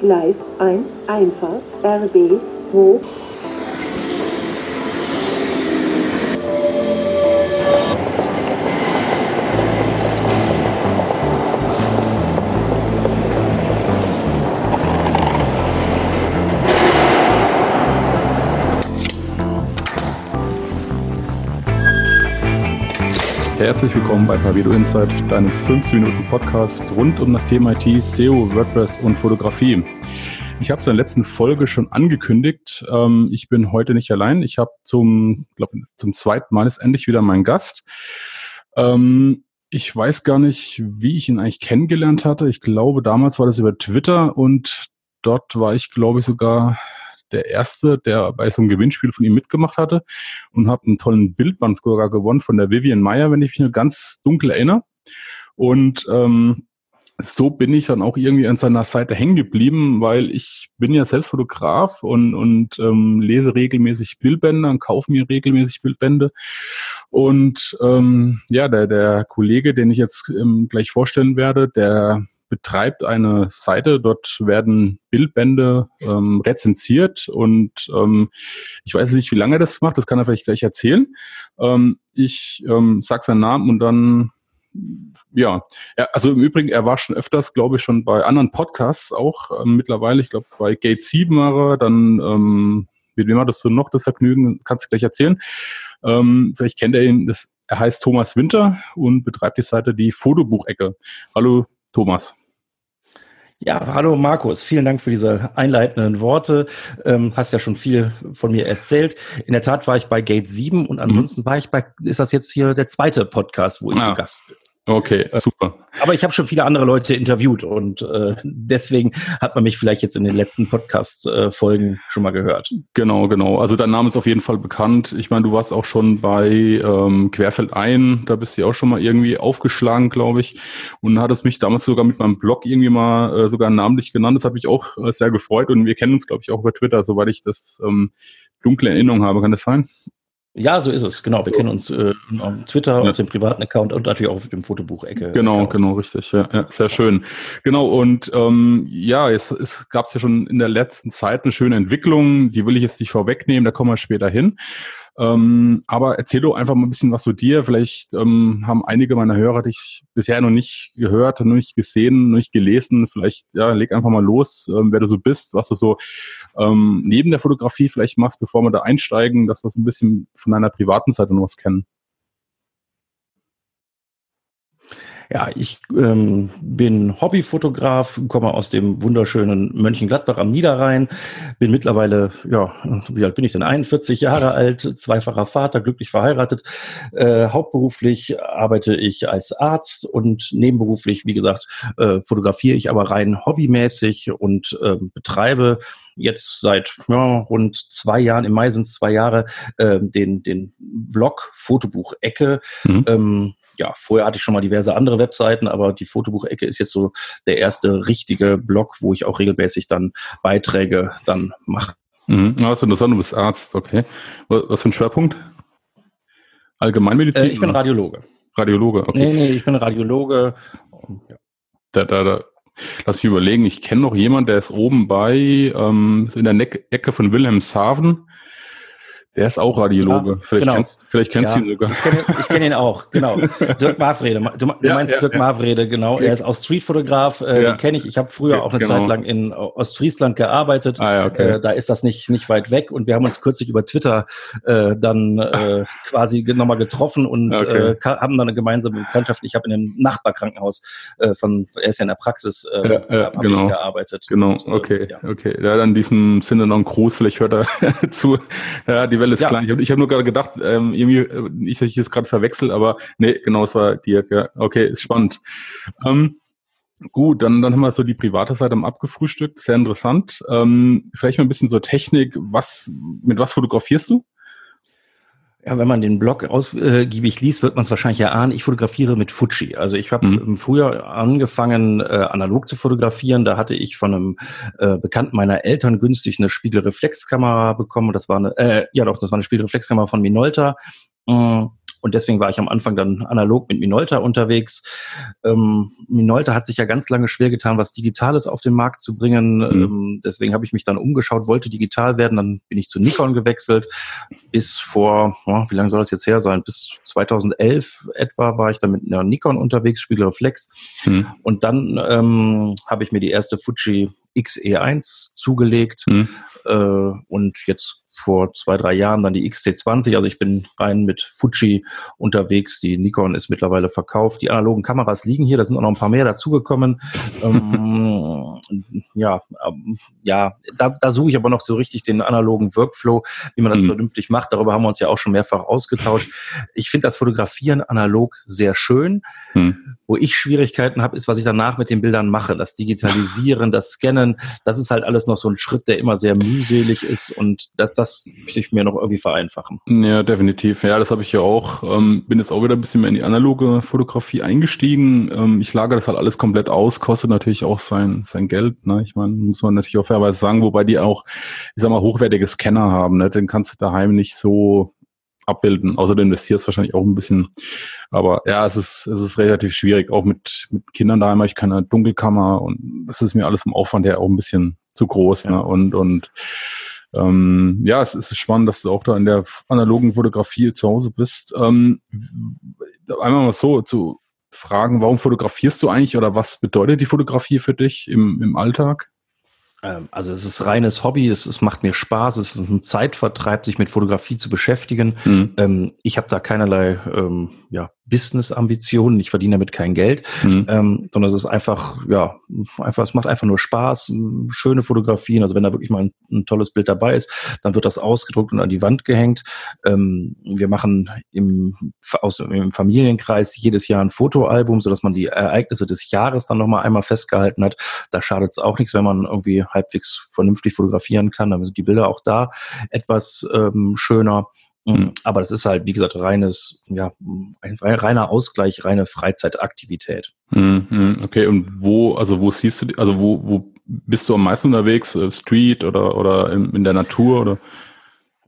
Gleis 1, Einfahrt, RB, hoch. Herzlich willkommen bei Pavido Insight, deinem 15 Minuten Podcast rund um das Thema IT, SEO, WordPress und Fotografie. Ich habe es in der letzten Folge schon angekündigt. Ähm, ich bin heute nicht allein. Ich habe zum, glaub, zum zweiten Mal ist endlich wieder mein Gast. Ähm, ich weiß gar nicht, wie ich ihn eigentlich kennengelernt hatte. Ich glaube, damals war das über Twitter und dort war ich, glaube ich, sogar der Erste, der bei so einem Gewinnspiel von ihm mitgemacht hatte und habe einen tollen Bildband sogar gewonnen von der Vivian Meyer, wenn ich mich nur ganz dunkel erinnere. Und ähm, so bin ich dann auch irgendwie an seiner Seite hängen geblieben, weil ich bin ja selbst Fotograf und, und ähm, lese regelmäßig Bildbände und kaufe mir regelmäßig Bildbände. Und ähm, ja, der, der Kollege, den ich jetzt ähm, gleich vorstellen werde, der betreibt eine Seite, dort werden Bildbände ähm, rezensiert und ähm, ich weiß nicht, wie lange er das macht, das kann er vielleicht gleich erzählen. Ähm, ich ähm, sage seinen Namen und dann ja, er, also im Übrigen, er war schon öfters, glaube ich, schon bei anderen Podcasts auch ähm, mittlerweile. Ich glaube, bei Gate 7 war er, dann ähm, mit wem hattest du noch das Vergnügen? Kannst du gleich erzählen. Ähm, vielleicht kennt er ihn, das, er heißt Thomas Winter und betreibt die Seite die Fotobuchecke. Hallo Thomas. Ja, hallo Markus, vielen Dank für diese einleitenden Worte. Ähm, hast ja schon viel von mir erzählt. In der Tat war ich bei Gate 7 und ansonsten mhm. war ich bei, ist das jetzt hier der zweite Podcast, wo ich ah. zu Gast bin. Okay, äh, super. Aber ich habe schon viele andere Leute interviewt und äh, deswegen hat man mich vielleicht jetzt in den letzten Podcast-Folgen äh, schon mal gehört. Genau, genau. Also dein Name ist auf jeden Fall bekannt. Ich meine, du warst auch schon bei ähm, Querfeld ein, da bist du auch schon mal irgendwie aufgeschlagen, glaube ich. Und hattest mich damals sogar mit meinem Blog irgendwie mal äh, sogar namentlich genannt. Das hat mich auch äh, sehr gefreut und wir kennen uns, glaube ich, auch über Twitter, soweit ich das ähm, dunkle Erinnerung habe. Kann das sein? Ja, so ist es, genau. Wir so. kennen uns äh, auf Twitter, ja. auf dem privaten Account und natürlich auch auf dem Fotobuch-Ecke. Genau, Account. genau, richtig. Ja, ja, sehr schön. Genau, und ähm, ja, es, es gab ja schon in der letzten Zeit eine schöne Entwicklung, die will ich jetzt nicht vorwegnehmen, da kommen wir später hin. Ähm, aber erzähl doch einfach mal ein bisschen was zu dir. Vielleicht ähm, haben einige meiner Hörer dich bisher noch nicht gehört, noch nicht gesehen, noch nicht gelesen. Vielleicht, ja, leg einfach mal los, ähm, wer du so bist, was du so ähm, neben der Fotografie vielleicht machst, bevor wir da einsteigen, dass wir so ein bisschen von deiner privaten Seite noch was kennen. Ja, ich ähm, bin Hobbyfotograf, komme aus dem wunderschönen Mönchengladbach am Niederrhein, bin mittlerweile, ja, wie alt bin ich denn? 41 Jahre alt, zweifacher Vater, glücklich verheiratet. Äh, hauptberuflich arbeite ich als Arzt und nebenberuflich, wie gesagt, äh, fotografiere ich aber rein hobbymäßig und äh, betreibe jetzt seit ja, rund zwei Jahren, im Mai sind es zwei Jahre, äh, den, den Blog Fotobuch Ecke. Mhm. Ähm, ja, vorher hatte ich schon mal diverse andere Webseiten, aber die Fotobuchecke ist jetzt so der erste richtige Blog, wo ich auch regelmäßig dann Beiträge dann mache. Mhm. Ja, ist interessant, du bist Arzt, okay. Was für ein Schwerpunkt? Allgemeinmedizin? Äh, ich bin Radiologe. Radiologe, okay. Nee, nee, ich bin Radiologe. Ja. Da, da, da. Lass mich überlegen, ich kenne noch jemanden, der ist oben bei, ähm, in der Ecke von Wilhelmshaven. Der ist auch Radiologe. Ja, vielleicht, genau. kennst, vielleicht kennst ja, du ihn sogar. Ich kenne, ich kenn ihn auch, genau. Dirk Marvrede. Du, du ja, meinst Dirk Marvrede, genau. Er ist auch Streetfotograf, äh, den kenne ich. Ich habe früher auch eine genau. Zeit lang in Ostfriesland gearbeitet. Ah, okay. Äh, da ist das nicht, nicht weit weg. Und wir haben uns kürzlich über Twitter äh, dann äh, quasi nochmal getroffen und okay. äh, haben dann eine gemeinsame Bekanntschaft. Ich habe in einem Nachbarkrankenhaus äh, von, er ist ja in der Praxis, äh, ja, genau. gearbeitet. Genau, und, okay, okay. Ja, dann in diesem Sinne noch ein Gruß, vielleicht hört er zu. Ja, die Welle ist ja. klein. Ich habe hab nur gerade gedacht, ähm, irgendwie, äh, nicht, dass ich das gerade verwechsel, aber nee, genau, es war Dirk. Ja. Okay, ist spannend. Ähm, Gut, dann, dann haben wir so die private Seite am abgefrühstückt. Sehr interessant. Ähm, vielleicht mal ein bisschen so Technik. Was, mit was fotografierst du? Ja, wenn man den Blog ausgiebig liest, wird man es wahrscheinlich erahnen. Ich fotografiere mit Fuji. Also ich habe mhm. früher angefangen, äh, analog zu fotografieren. Da hatte ich von einem äh, Bekannten meiner Eltern günstig eine Spiegelreflexkamera bekommen. Das war eine, äh, ja doch, das war eine Spiegelreflexkamera von Minolta. Mm, Und deswegen war ich am Anfang dann analog mit Minolta unterwegs. Ähm, Minolta hat sich ja ganz lange schwer getan, was Digitales auf den Markt zu bringen. Mhm. Ähm, deswegen habe ich mich dann umgeschaut, wollte digital werden. Dann bin ich zu Nikon gewechselt. Bis vor, oh, wie lange soll das jetzt her sein? Bis 2011 etwa war ich dann mit einer Nikon unterwegs, Spiegelreflex. Mhm. Und dann ähm, habe ich mir die erste Fuji XE1 zugelegt. Mhm. Äh, und jetzt vor zwei, drei Jahren dann die XT20. Also ich bin rein mit Fuji unterwegs. Die Nikon ist mittlerweile verkauft. Die analogen Kameras liegen hier. Da sind auch noch ein paar mehr dazugekommen. ähm, ja, ähm, ja, da, da suche ich aber noch so richtig den analogen Workflow, wie man das mhm. vernünftig macht. Darüber haben wir uns ja auch schon mehrfach ausgetauscht. Ich finde das Fotografieren analog sehr schön. Mhm. Wo ich Schwierigkeiten habe, ist, was ich danach mit den Bildern mache. Das Digitalisieren, das Scannen, das ist halt alles noch so ein Schritt, der immer sehr mühselig ist und das, das das möchte ich mir noch irgendwie vereinfachen. Ja, definitiv. Ja, das habe ich ja auch. Ähm, bin jetzt auch wieder ein bisschen mehr in die analoge Fotografie eingestiegen. Ähm, ich lagere das halt alles komplett aus, kostet natürlich auch sein, sein Geld. Ne? Ich meine, muss man natürlich auch fairerweise sagen, wobei die auch, ich sag mal, hochwertige Scanner haben. Ne? Den kannst du daheim nicht so abbilden. Außer du investierst wahrscheinlich auch ein bisschen. Aber ja, es ist, es ist relativ schwierig. Auch mit, mit Kindern daheim habe ich keine Dunkelkammer und das ist mir alles vom Aufwand her auch ein bisschen zu groß. Ja. Ne? Und, und ähm, ja, es ist spannend, dass du auch da in der analogen Fotografie zu Hause bist. Ähm, einmal mal so zu fragen, warum fotografierst du eigentlich oder was bedeutet die Fotografie für dich im, im Alltag? Ähm, also es ist reines Hobby, es, es macht mir Spaß, es ist ein Zeitvertreib, sich mit Fotografie zu beschäftigen. Mhm. Ähm, ich habe da keinerlei ähm, ja, Business-Ambitionen, ich verdiene damit kein Geld, mhm. ähm, sondern es ist einfach, ja, einfach, es macht einfach nur Spaß, schöne Fotografien. Also wenn da wirklich mal ein, ein tolles Bild dabei ist, dann wird das ausgedruckt und an die Wand gehängt. Ähm, wir machen im, aus, im Familienkreis jedes Jahr ein Fotoalbum, sodass man die Ereignisse des Jahres dann nochmal einmal festgehalten hat. Da schadet es auch nichts, wenn man irgendwie halbwegs vernünftig fotografieren kann. Dann sind die Bilder auch da etwas ähm, schöner. Mhm. Aber das ist halt, wie gesagt, reines, ja, ein reiner Ausgleich, reine Freizeitaktivität. Mhm. Okay, und wo, also wo siehst du, also wo, wo bist du am meisten unterwegs? Äh, Street oder, oder in, in der Natur oder?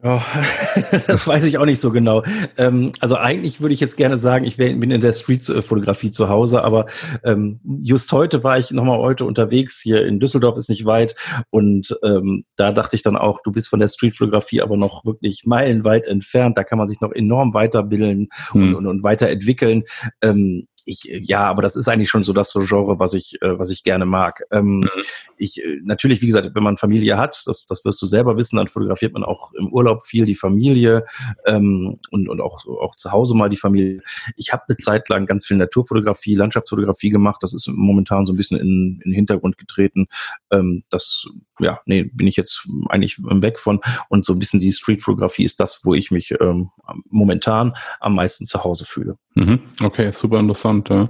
Ja, das weiß ich auch nicht so genau. Ähm, also eigentlich würde ich jetzt gerne sagen, ich bin in der Street-Fotografie zu Hause, aber ähm, just heute war ich nochmal heute unterwegs. Hier in Düsseldorf ist nicht weit und ähm, da dachte ich dann auch, du bist von der Street-Fotografie aber noch wirklich meilenweit entfernt. Da kann man sich noch enorm weiterbilden hm. und, und, und weiterentwickeln. Ähm, ich, äh, ja, aber das ist eigentlich schon so das so Genre, was ich, äh, was ich gerne mag. Ähm, mhm. Ich, äh, natürlich, wie gesagt, wenn man Familie hat, das, das wirst du selber wissen, dann fotografiert man auch im Urlaub viel die Familie ähm, und, und auch, auch zu Hause mal die Familie. Ich habe eine Zeit lang ganz viel Naturfotografie, Landschaftsfotografie gemacht. Das ist momentan so ein bisschen in, in den Hintergrund getreten. Ähm, das, ja, nee, bin ich jetzt eigentlich weg von. Und so ein bisschen die Streetfotografie ist das, wo ich mich ähm, momentan am meisten zu Hause fühle. Mhm. Okay, super interessant. Ja.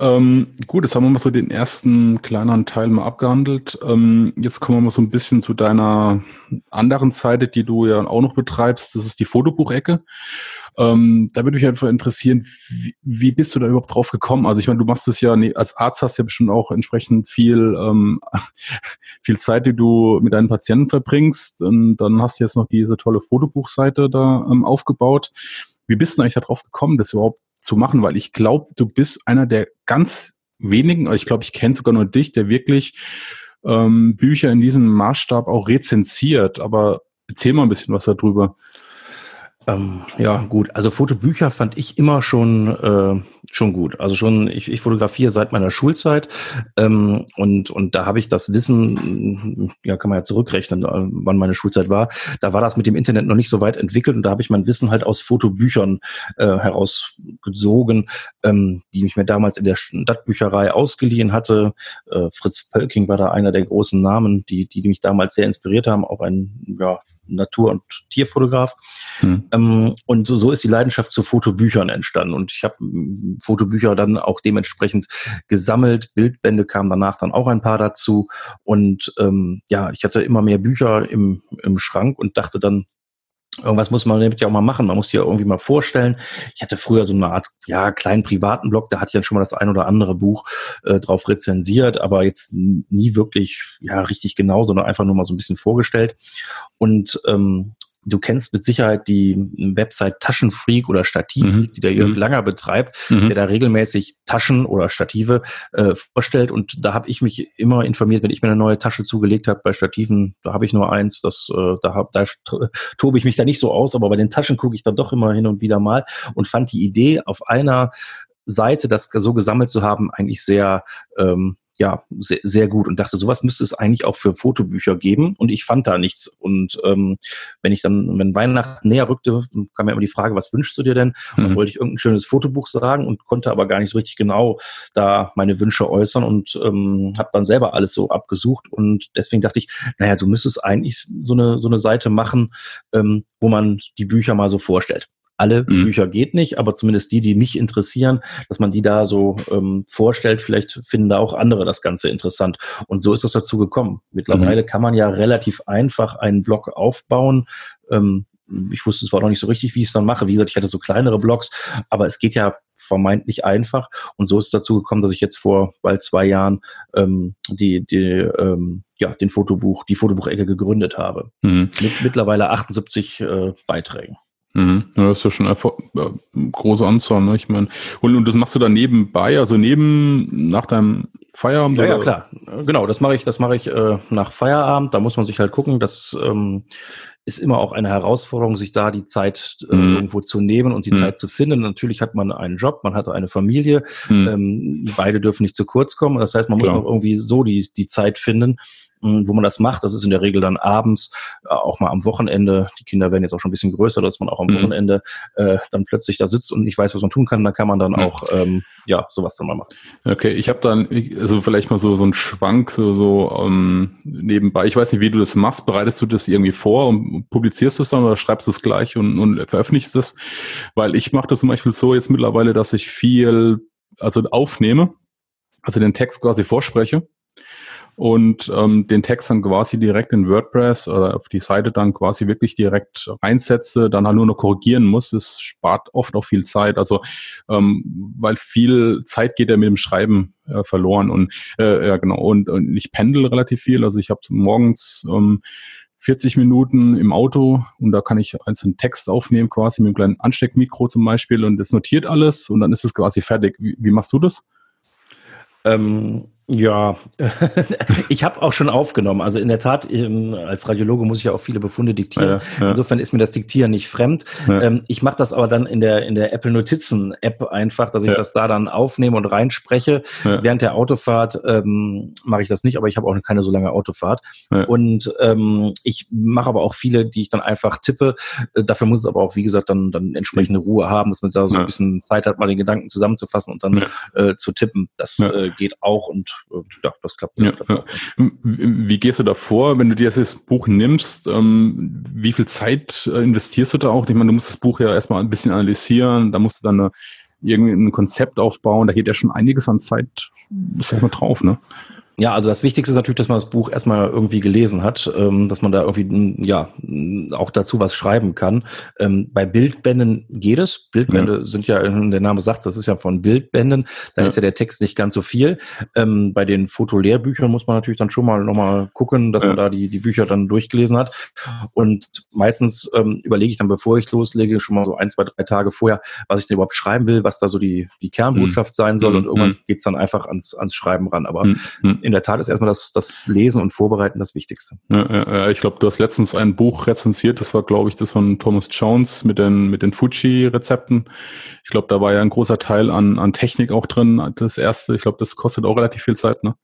Ähm, gut, jetzt haben wir mal so den ersten kleineren Teil mal abgehandelt. Ähm, jetzt kommen wir mal so ein bisschen zu deiner anderen Seite, die du ja auch noch betreibst. Das ist die Fotobuchecke. Ähm, da würde mich einfach interessieren, wie, wie, bist du da überhaupt drauf gekommen? Also ich meine, du machst es ja, als Arzt hast du ja bestimmt auch entsprechend viel, ähm, viel Zeit, die du mit deinen Patienten verbringst. Und dann hast du jetzt noch diese tolle Fotobuchseite da ähm, aufgebaut. Wie bist du eigentlich darauf gekommen, das überhaupt zu machen? Weil ich glaube, du bist einer der ganz wenigen, also ich glaube, ich kenne sogar nur dich, der wirklich ähm, Bücher in diesem Maßstab auch rezensiert. Aber erzähl mal ein bisschen was darüber. Ähm, ja, gut. Also Fotobücher fand ich immer schon äh, schon gut. Also schon, ich, ich fotografiere seit meiner Schulzeit ähm, und und da habe ich das Wissen, ja, kann man ja zurückrechnen, wann meine Schulzeit war. Da war das mit dem Internet noch nicht so weit entwickelt und da habe ich mein Wissen halt aus Fotobüchern äh, herausgesogen, ähm, die ich mir damals in der Stadtbücherei ausgeliehen hatte. Äh, Fritz Pölking war da einer der großen Namen, die die mich damals sehr inspiriert haben. Auch ein ja Natur- und Tierfotograf. Hm. Ähm, und so, so ist die Leidenschaft zu Fotobüchern entstanden. Und ich habe hm, Fotobücher dann auch dementsprechend gesammelt. Bildbände kamen danach dann auch ein paar dazu. Und ähm, ja, ich hatte immer mehr Bücher im, im Schrank und dachte dann, Irgendwas muss man damit ja auch mal machen. Man muss sich ja irgendwie mal vorstellen. Ich hatte früher so eine Art, ja, kleinen privaten Blog, da hatte ich dann schon mal das ein oder andere Buch äh, drauf rezensiert, aber jetzt nie wirklich, ja, richtig genau, sondern einfach nur mal so ein bisschen vorgestellt. Und ähm, du kennst mit Sicherheit die Website Taschenfreak oder Stativ, mhm. die der Jörg mhm. Langer betreibt, mhm. der da regelmäßig Taschen oder Stative äh, vorstellt. Und da habe ich mich immer informiert, wenn ich mir eine neue Tasche zugelegt habe. Bei Stativen, da habe ich nur eins, das, äh, da, hab, da tobe ich mich da nicht so aus, aber bei den Taschen gucke ich dann doch immer hin und wieder mal und fand die Idee auf einer Seite das so gesammelt zu haben, eigentlich sehr ähm, ja, sehr, sehr gut und dachte, sowas müsste es eigentlich auch für Fotobücher geben und ich fand da nichts. Und ähm, wenn ich dann, wenn Weihnachten näher rückte, kam mir immer die Frage, was wünschst du dir denn? Und dann mhm. wollte ich irgendein schönes Fotobuch sagen und konnte aber gar nicht so richtig genau da meine Wünsche äußern und ähm, habe dann selber alles so abgesucht und deswegen dachte ich, naja, du müsstest eigentlich so eine, so eine Seite machen, ähm, wo man die Bücher mal so vorstellt alle mhm. Bücher geht nicht, aber zumindest die, die mich interessieren, dass man die da so ähm, vorstellt. Vielleicht finden da auch andere das Ganze interessant. Und so ist es dazu gekommen. Mittlerweile mhm. kann man ja relativ einfach einen Blog aufbauen. Ähm, ich wusste zwar noch nicht so richtig, wie ich es dann mache. Wie gesagt, ich hatte so kleinere Blogs, aber es geht ja vermeintlich einfach. Und so ist es dazu gekommen, dass ich jetzt vor bald zwei Jahren ähm, die, die ähm, ja, den Fotobuch, die Fotobuchecke gegründet habe. Mhm. Mit mittlerweile 78 äh, Beiträgen. Mhm. Ja, das ist ja schon eine ja, große Anzahl, ne? Ich meine, und, und das machst du dann nebenbei, also neben nach deinem Feierabend? Ja, ja klar. Genau, das mache ich, das mache ich äh, nach Feierabend. Da muss man sich halt gucken, dass ähm, ist immer auch eine Herausforderung, sich da die Zeit äh, mhm. irgendwo zu nehmen und die mhm. Zeit zu finden. Natürlich hat man einen Job, man hat eine Familie, mhm. ähm, beide dürfen nicht zu kurz kommen. Das heißt, man muss auch irgendwie so die, die Zeit finden, wo man das macht. Das ist in der Regel dann abends, äh, auch mal am Wochenende. Die Kinder werden jetzt auch schon ein bisschen größer, dass man auch am mhm. Wochenende äh, dann plötzlich da sitzt und nicht weiß, was man tun kann. Dann kann man dann mhm. auch ähm, ja sowas dann mal machen. Okay, ich habe dann also vielleicht mal so so einen Schwank so so ähm, nebenbei. Ich weiß nicht, wie du das machst. Bereitest du das irgendwie vor und publizierst es dann oder schreibst es gleich und, und veröffentlichst es? Weil ich mache das zum Beispiel so jetzt mittlerweile, dass ich viel also aufnehme, also den Text quasi vorspreche und ähm, den Text dann quasi direkt in WordPress oder auf die Seite dann quasi wirklich direkt reinsetze, dann halt nur noch korrigieren muss. Das spart oft auch viel Zeit, also ähm, weil viel Zeit geht ja mit dem Schreiben äh, verloren und äh, ja genau und, und ich pendel relativ viel, also ich habe morgens ähm, 40 Minuten im Auto und da kann ich einzelnen Text aufnehmen, quasi mit einem kleinen Ansteckmikro zum Beispiel und das notiert alles und dann ist es quasi fertig. Wie, wie machst du das? Ähm, ja, ich habe auch schon aufgenommen. Also in der Tat, ähm, als Radiologe muss ich ja auch viele Befunde diktieren. Ja, ja. Insofern ist mir das Diktieren nicht fremd. Ja. Ähm, ich mache das aber dann in der in der Apple Notizen App einfach, dass ich das da dann aufnehme und reinspreche. Während der Autofahrt ähm, mache ich das nicht, aber ich habe auch keine so lange Autofahrt. Und ähm, ich mache aber auch viele, die ich dann einfach tippe. Äh, dafür muss es aber auch, wie gesagt, dann dann entsprechende Ruhe haben, dass man da so ein bisschen Zeit hat, mal den Gedanken zusammenzufassen und dann äh, zu tippen. Das äh, geht auch und ja, das klappt. Das ja, klappt ja. Wie gehst du da vor, wenn du dir das Buch nimmst? Ähm, wie viel Zeit äh, investierst du da auch? Ich meine, du musst das Buch ja erstmal ein bisschen analysieren, da musst du dann eine, irgendwie ein Konzept aufbauen, da geht ja schon einiges an Zeit, sag mal, drauf, ne? Ja, also das Wichtigste ist natürlich, dass man das Buch erstmal irgendwie gelesen hat, ähm, dass man da irgendwie ja auch dazu was schreiben kann. Ähm, bei Bildbänden geht es. Bildbände ja. sind ja, der Name sagt, das ist ja von Bildbänden. Da ja. ist ja der Text nicht ganz so viel. Ähm, bei den Fotolehrbüchern muss man natürlich dann schon mal nochmal gucken, dass ja. man da die, die Bücher dann durchgelesen hat. Und meistens überlege ich dann, bevor ich loslege, schon mal so ein, zwei, drei Tage vorher, was ich denn überhaupt schreiben will, was da so die, die Kernbotschaft mhm. sein soll. Und irgendwann mhm. geht's dann einfach ans, ans Schreiben ran. Aber mhm in der Tat ist erstmal das, das Lesen und Vorbereiten das Wichtigste. Ja, ja, ich glaube, du hast letztens ein Buch rezensiert, das war, glaube ich, das von Thomas Jones mit den, mit den Fuji-Rezepten. Ich glaube, da war ja ein großer Teil an, an Technik auch drin. Das erste, ich glaube, das kostet auch relativ viel Zeit, ne?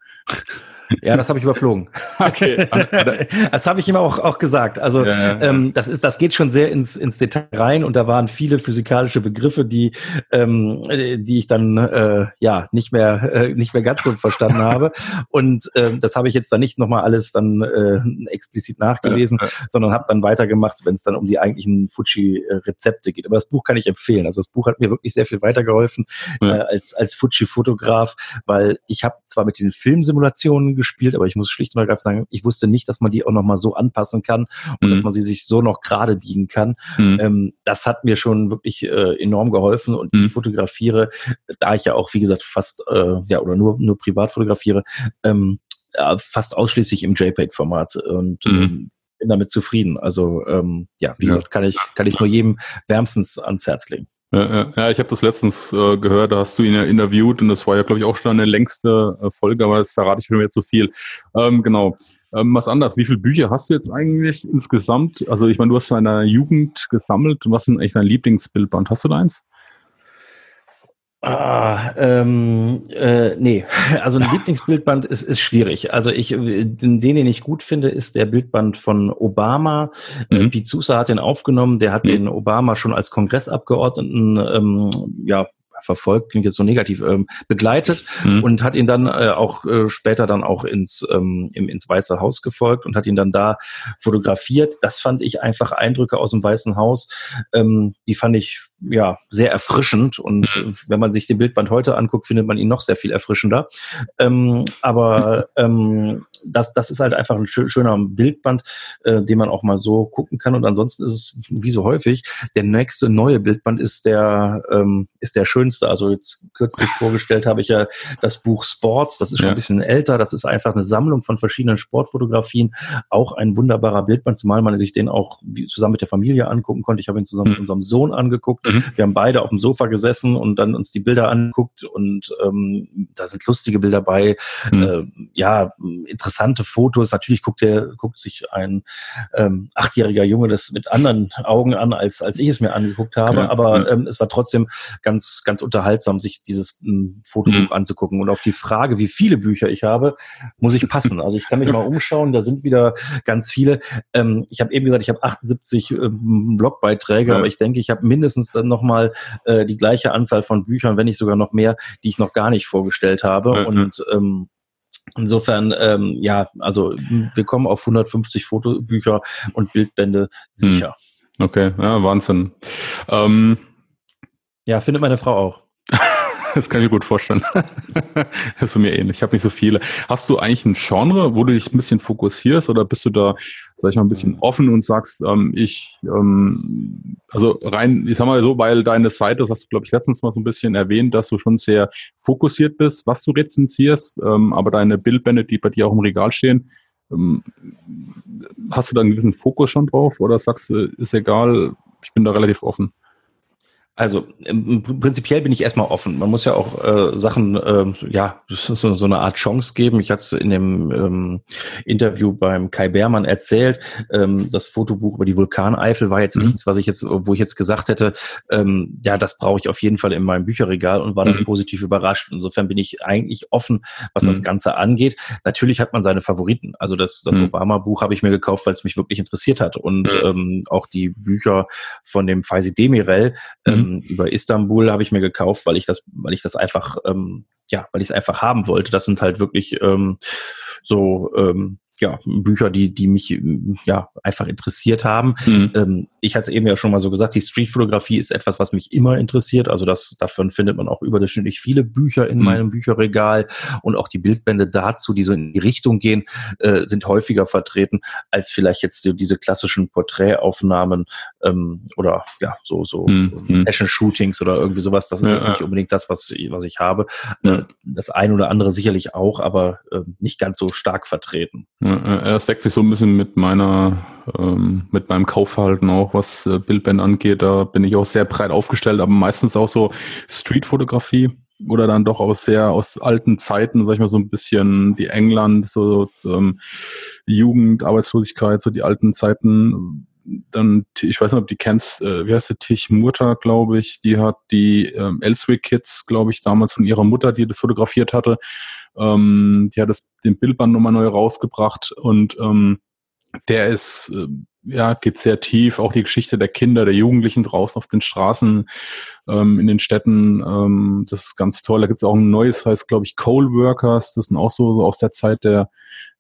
Ja, das habe ich überflogen. Okay. das habe ich ihm auch, auch gesagt. Also ja, ja, ähm, das ist, das geht schon sehr ins, ins Detail rein und da waren viele physikalische Begriffe, die, ähm, die ich dann äh, ja nicht mehr äh, nicht mehr ganz so verstanden habe. Und äh, das habe ich jetzt dann nicht nochmal alles dann äh, explizit nachgelesen, ja, sondern habe dann weitergemacht, wenn es dann um die eigentlichen Fuji-Rezepte geht. Aber das Buch kann ich empfehlen. Also das Buch hat mir wirklich sehr viel weitergeholfen äh, als als Fuji-Fotograf, weil ich habe zwar mit den Filmsimulationen gespielt, aber ich muss schlicht und ergreifend sagen, ich wusste nicht, dass man die auch nochmal so anpassen kann und mhm. dass man sie sich so noch gerade biegen kann. Mhm. Ähm, das hat mir schon wirklich äh, enorm geholfen und mhm. ich fotografiere, da ich ja auch, wie gesagt, fast, äh, ja, oder nur, nur privat fotografiere, ähm, fast ausschließlich im JPEG-Format. Und mhm. ähm, bin damit zufrieden. Also ähm, ja, wie ja. gesagt, kann ich, kann ich nur jedem wärmstens ans Herz legen. Ja, ja. ich habe das letztens äh, gehört, da hast du ihn ja interviewt und das war ja, glaube ich, auch schon eine längste äh, Folge, aber das verrate ich schon wieder zu viel. Ähm, genau. Ähm, was anderes, wie viele Bücher hast du jetzt eigentlich insgesamt? Also ich meine, du hast in deiner Jugend gesammelt. Was ist eigentlich dein Lieblingsbildband? Hast du da eins? Ah, ähm, äh, nee, also ein Lieblingsbildband ist, ist schwierig. Also ich, den, den ich gut finde, ist der Bildband von Obama. Äh, mhm. Sousa hat den aufgenommen. Der hat mhm. den Obama schon als Kongressabgeordneten ähm, ja verfolgt, klingt jetzt so negativ, ähm, begleitet mhm. und hat ihn dann äh, auch äh, später dann auch ins, ähm, im, ins Weiße Haus gefolgt und hat ihn dann da fotografiert. Das fand ich einfach Eindrücke aus dem Weißen Haus. Ähm, die fand ich ja sehr erfrischend und mhm. wenn man sich den Bildband heute anguckt, findet man ihn noch sehr viel erfrischender. Ähm, aber ähm, das, das ist halt einfach ein schöner Bildband, äh, den man auch mal so gucken kann. Und ansonsten ist es wie so häufig, der nächste neue Bildband ist der, ähm, ist der schönste. Also jetzt kürzlich vorgestellt habe ich ja das Buch Sports. Das ist schon ja. ein bisschen älter. Das ist einfach eine Sammlung von verschiedenen Sportfotografien. Auch ein wunderbarer Bildband, zumal man sich den auch zusammen mit der Familie angucken konnte. Ich habe ihn zusammen mhm. mit unserem Sohn angeguckt. Mhm. Wir haben beide auf dem Sofa gesessen und dann uns die Bilder angeguckt und ähm, da sind lustige Bilder bei. Mhm. Äh, ja, interessant interessante Fotos. Natürlich guckt er, guckt sich ein ähm, achtjähriger Junge das mit anderen Augen an, als, als ich es mir angeguckt habe. Ja, aber ja. Ähm, es war trotzdem ganz, ganz unterhaltsam, sich dieses ähm, Fotobuch mhm. anzugucken. Und auf die Frage, wie viele Bücher ich habe, muss ich passen. Also ich kann mich mal umschauen, da sind wieder ganz viele. Ähm, ich habe eben gesagt, ich habe 78 ähm, Blogbeiträge, ja. aber ich denke, ich habe mindestens dann nochmal äh, die gleiche Anzahl von Büchern, wenn nicht sogar noch mehr, die ich noch gar nicht vorgestellt habe. Und ähm, Insofern, ähm, ja, also wir kommen auf 150 Fotobücher und Bildbände sicher. Hm. Okay, ja, Wahnsinn. Ähm, ja, findet meine Frau auch. Das kann ich mir gut vorstellen. das ist für mir ähnlich. Ich habe nicht so viele. Hast du eigentlich ein Genre, wo du dich ein bisschen fokussierst oder bist du da, sag ich mal, ein bisschen mhm. offen und sagst, ähm, ich, ähm, also rein, ich sag mal so, weil deine Seite, das hast du, glaube ich, letztens mal so ein bisschen erwähnt, dass du schon sehr fokussiert bist, was du rezensierst, ähm, aber deine Bildbände, die bei dir auch im Regal stehen, ähm, hast du da einen gewissen Fokus schon drauf oder sagst du, ist egal, ich bin da relativ offen? Also prinzipiell bin ich erstmal offen. Man muss ja auch äh, Sachen, äh, ja, so, so eine Art Chance geben. Ich hatte es in dem ähm, Interview beim Kai Beermann erzählt. Ähm, das Fotobuch über die Vulkaneifel war jetzt mhm. nichts, was ich jetzt, wo ich jetzt gesagt hätte, ähm, ja, das brauche ich auf jeden Fall in meinem Bücherregal und war dann mhm. positiv überrascht. Insofern bin ich eigentlich offen, was mhm. das Ganze angeht. Natürlich hat man seine Favoriten. Also das, das mhm. Obama-Buch habe ich mir gekauft, weil es mich wirklich interessiert hat. Und ähm, auch die Bücher von dem Faisi Demirel, ähm, ähm, über Istanbul habe ich mir gekauft, weil ich das, weil ich das einfach, ähm, ja, weil ich es einfach haben wollte. Das sind halt wirklich ähm, so ähm, ja, Bücher, die, die mich ja einfach interessiert haben. Mhm. Ähm, ich hatte es eben ja schon mal so gesagt, die Streetfotografie ist etwas, was mich immer interessiert. Also das, davon findet man auch überdurchschnittlich viele Bücher in mhm. meinem Bücherregal und auch die Bildbände dazu, die so in die Richtung gehen, äh, sind häufiger vertreten als vielleicht jetzt so diese klassischen Porträtaufnahmen ähm, oder ja, so, so mhm. Fashion-Shootings oder irgendwie sowas. Das ist ja, jetzt nicht unbedingt das, was, was ich habe. Äh, das ein oder andere sicherlich auch, aber äh, nicht ganz so stark vertreten. Er deckt sich so ein bisschen mit meiner, ähm, mit meinem Kaufverhalten auch, was äh, Bildband angeht. Da bin ich auch sehr breit aufgestellt, aber meistens auch so Streetfotografie oder dann doch auch sehr aus alten Zeiten, sag ich mal, so ein bisschen die England, so, so ähm, Jugend, Arbeitslosigkeit, so die alten Zeiten. Dann, ich weiß nicht, ob die kennst, äh, wie heißt der Tich Mutter, glaube ich, die hat die ähm, Elswick Kids, glaube ich, damals von ihrer Mutter, die das fotografiert hatte, ähm, die hat das, den Bildband nochmal neu rausgebracht und ähm, der ist, äh, ja, geht sehr tief. Auch die Geschichte der Kinder, der Jugendlichen draußen auf den Straßen, ähm, in den Städten, ähm, das ist ganz toll. Da gibt es auch ein neues, heißt, glaube ich, Coal Workers. Das sind auch so, so aus der Zeit der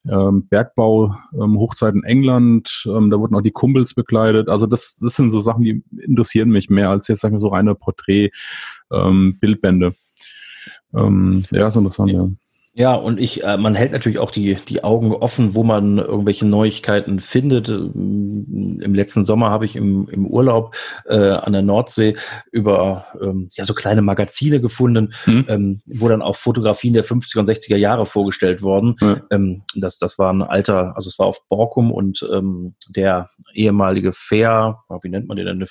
ähm, Bergbau, ähm, Hochzeit in England. Ähm, da wurden auch die Kumpels bekleidet. Also das, das sind so Sachen, die interessieren mich mehr als jetzt, sagen wir so, reine Porträt-Bildbände. Ähm, ja, ist interessant, ja. Ja, und ich, äh, man hält natürlich auch die, die Augen offen, wo man irgendwelche Neuigkeiten findet. Ähm, Im letzten Sommer habe ich im, im Urlaub äh, an der Nordsee über ähm, ja, so kleine Magazine gefunden, mhm. ähm, wo dann auch Fotografien der 50er und 60er Jahre vorgestellt wurden. Mhm. Ähm, das, das war ein alter, also es war auf Borkum und ähm, der ehemalige Fair, wie nennt man den denn,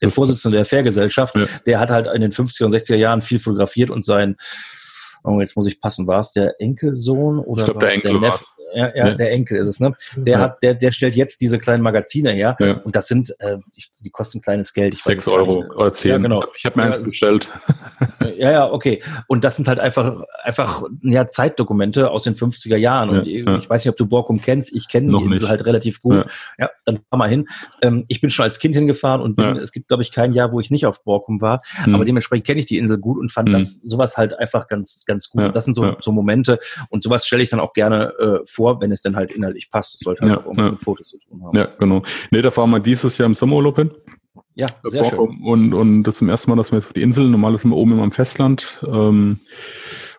der Vorsitzende der Fair-Gesellschaft, ja. der hat halt in den 50er und 60er Jahren viel fotografiert und sein oh, jetzt muss ich passen, war es der Enkelsohn oder ich glaub, der, Enkel der Neff? Ja, ja, ja, der Enkel ist es, ne? Der ja. hat, der, der stellt jetzt diese kleinen Magazine her ja. und das sind, äh, die kosten kleines Geld. Ich Sechs Euro nicht. oder zehn. Ja, genau. Ich habe mir eins bestellt. Ja, ja, okay. Und das sind halt einfach, einfach ja, Zeitdokumente aus den 50er Jahren. Und ich, ich weiß nicht, ob du Borkum kennst. Ich kenne die Insel halt relativ gut. Ja, dann fahr mal hin. Ähm, ich bin schon als Kind hingefahren und bin, es gibt, glaube ich, kein Jahr, wo ich nicht auf Borkum war. Mhm. Aber dementsprechend kenne ich die Insel gut und fand mhm. das sowas halt einfach ganz, ganz gut. Das sind so, so Momente. Und sowas stelle ich dann auch gerne äh, vor, wenn es dann halt inhaltlich passt. Das sollte halt ja, auch irgendwas ja. mit Fotos zu tun haben. Ja, genau. Nee, da fahren wir dieses Jahr im Sommerurlaub hin. Ja, sehr schön. Und, und das ist zum ersten Mal, dass wir jetzt auf die Insel, normal sind wir oben immer am Festland. Ähm,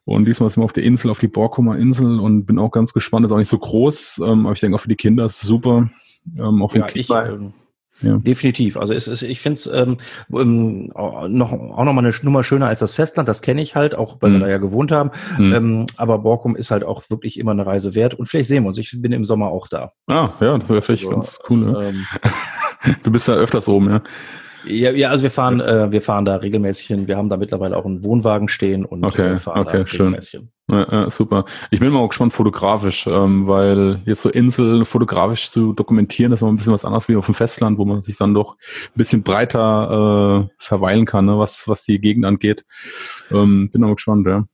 und diesmal sind wir auf der Insel, auf die Borkumer Insel und bin auch ganz gespannt. Ist auch nicht so groß, ähm, aber ich denke auch für die Kinder ist es super. Ähm, auch für ja, ich, ähm, ja. Definitiv. Also es ist, ich finde es ähm, ähm, noch, auch noch mal eine Nummer schöner als das Festland. Das kenne ich halt, auch weil mhm. wir da ja gewohnt haben. Mhm. Ähm, aber Borkum ist halt auch wirklich immer eine Reise wert. Und vielleicht sehen wir uns. Ich bin im Sommer auch da. Ah, ja, das wäre vielleicht also, ganz cool. Ja. Ähm, du bist ja öfters oben, ja. Ja, ja, also wir fahren, äh, wir fahren da regelmäßig hin. Wir haben da mittlerweile auch einen Wohnwagen stehen und okay, äh, fahren okay, da regelmäßig schön. hin. Ja, ja, super. Ich bin mal auch gespannt fotografisch, ähm, weil jetzt so Insel fotografisch zu dokumentieren, das ist immer ein bisschen was anderes wie auf dem Festland, wo man sich dann doch ein bisschen breiter äh, verweilen kann, ne, was, was die Gegend angeht. Ähm, bin aber gespannt, ja.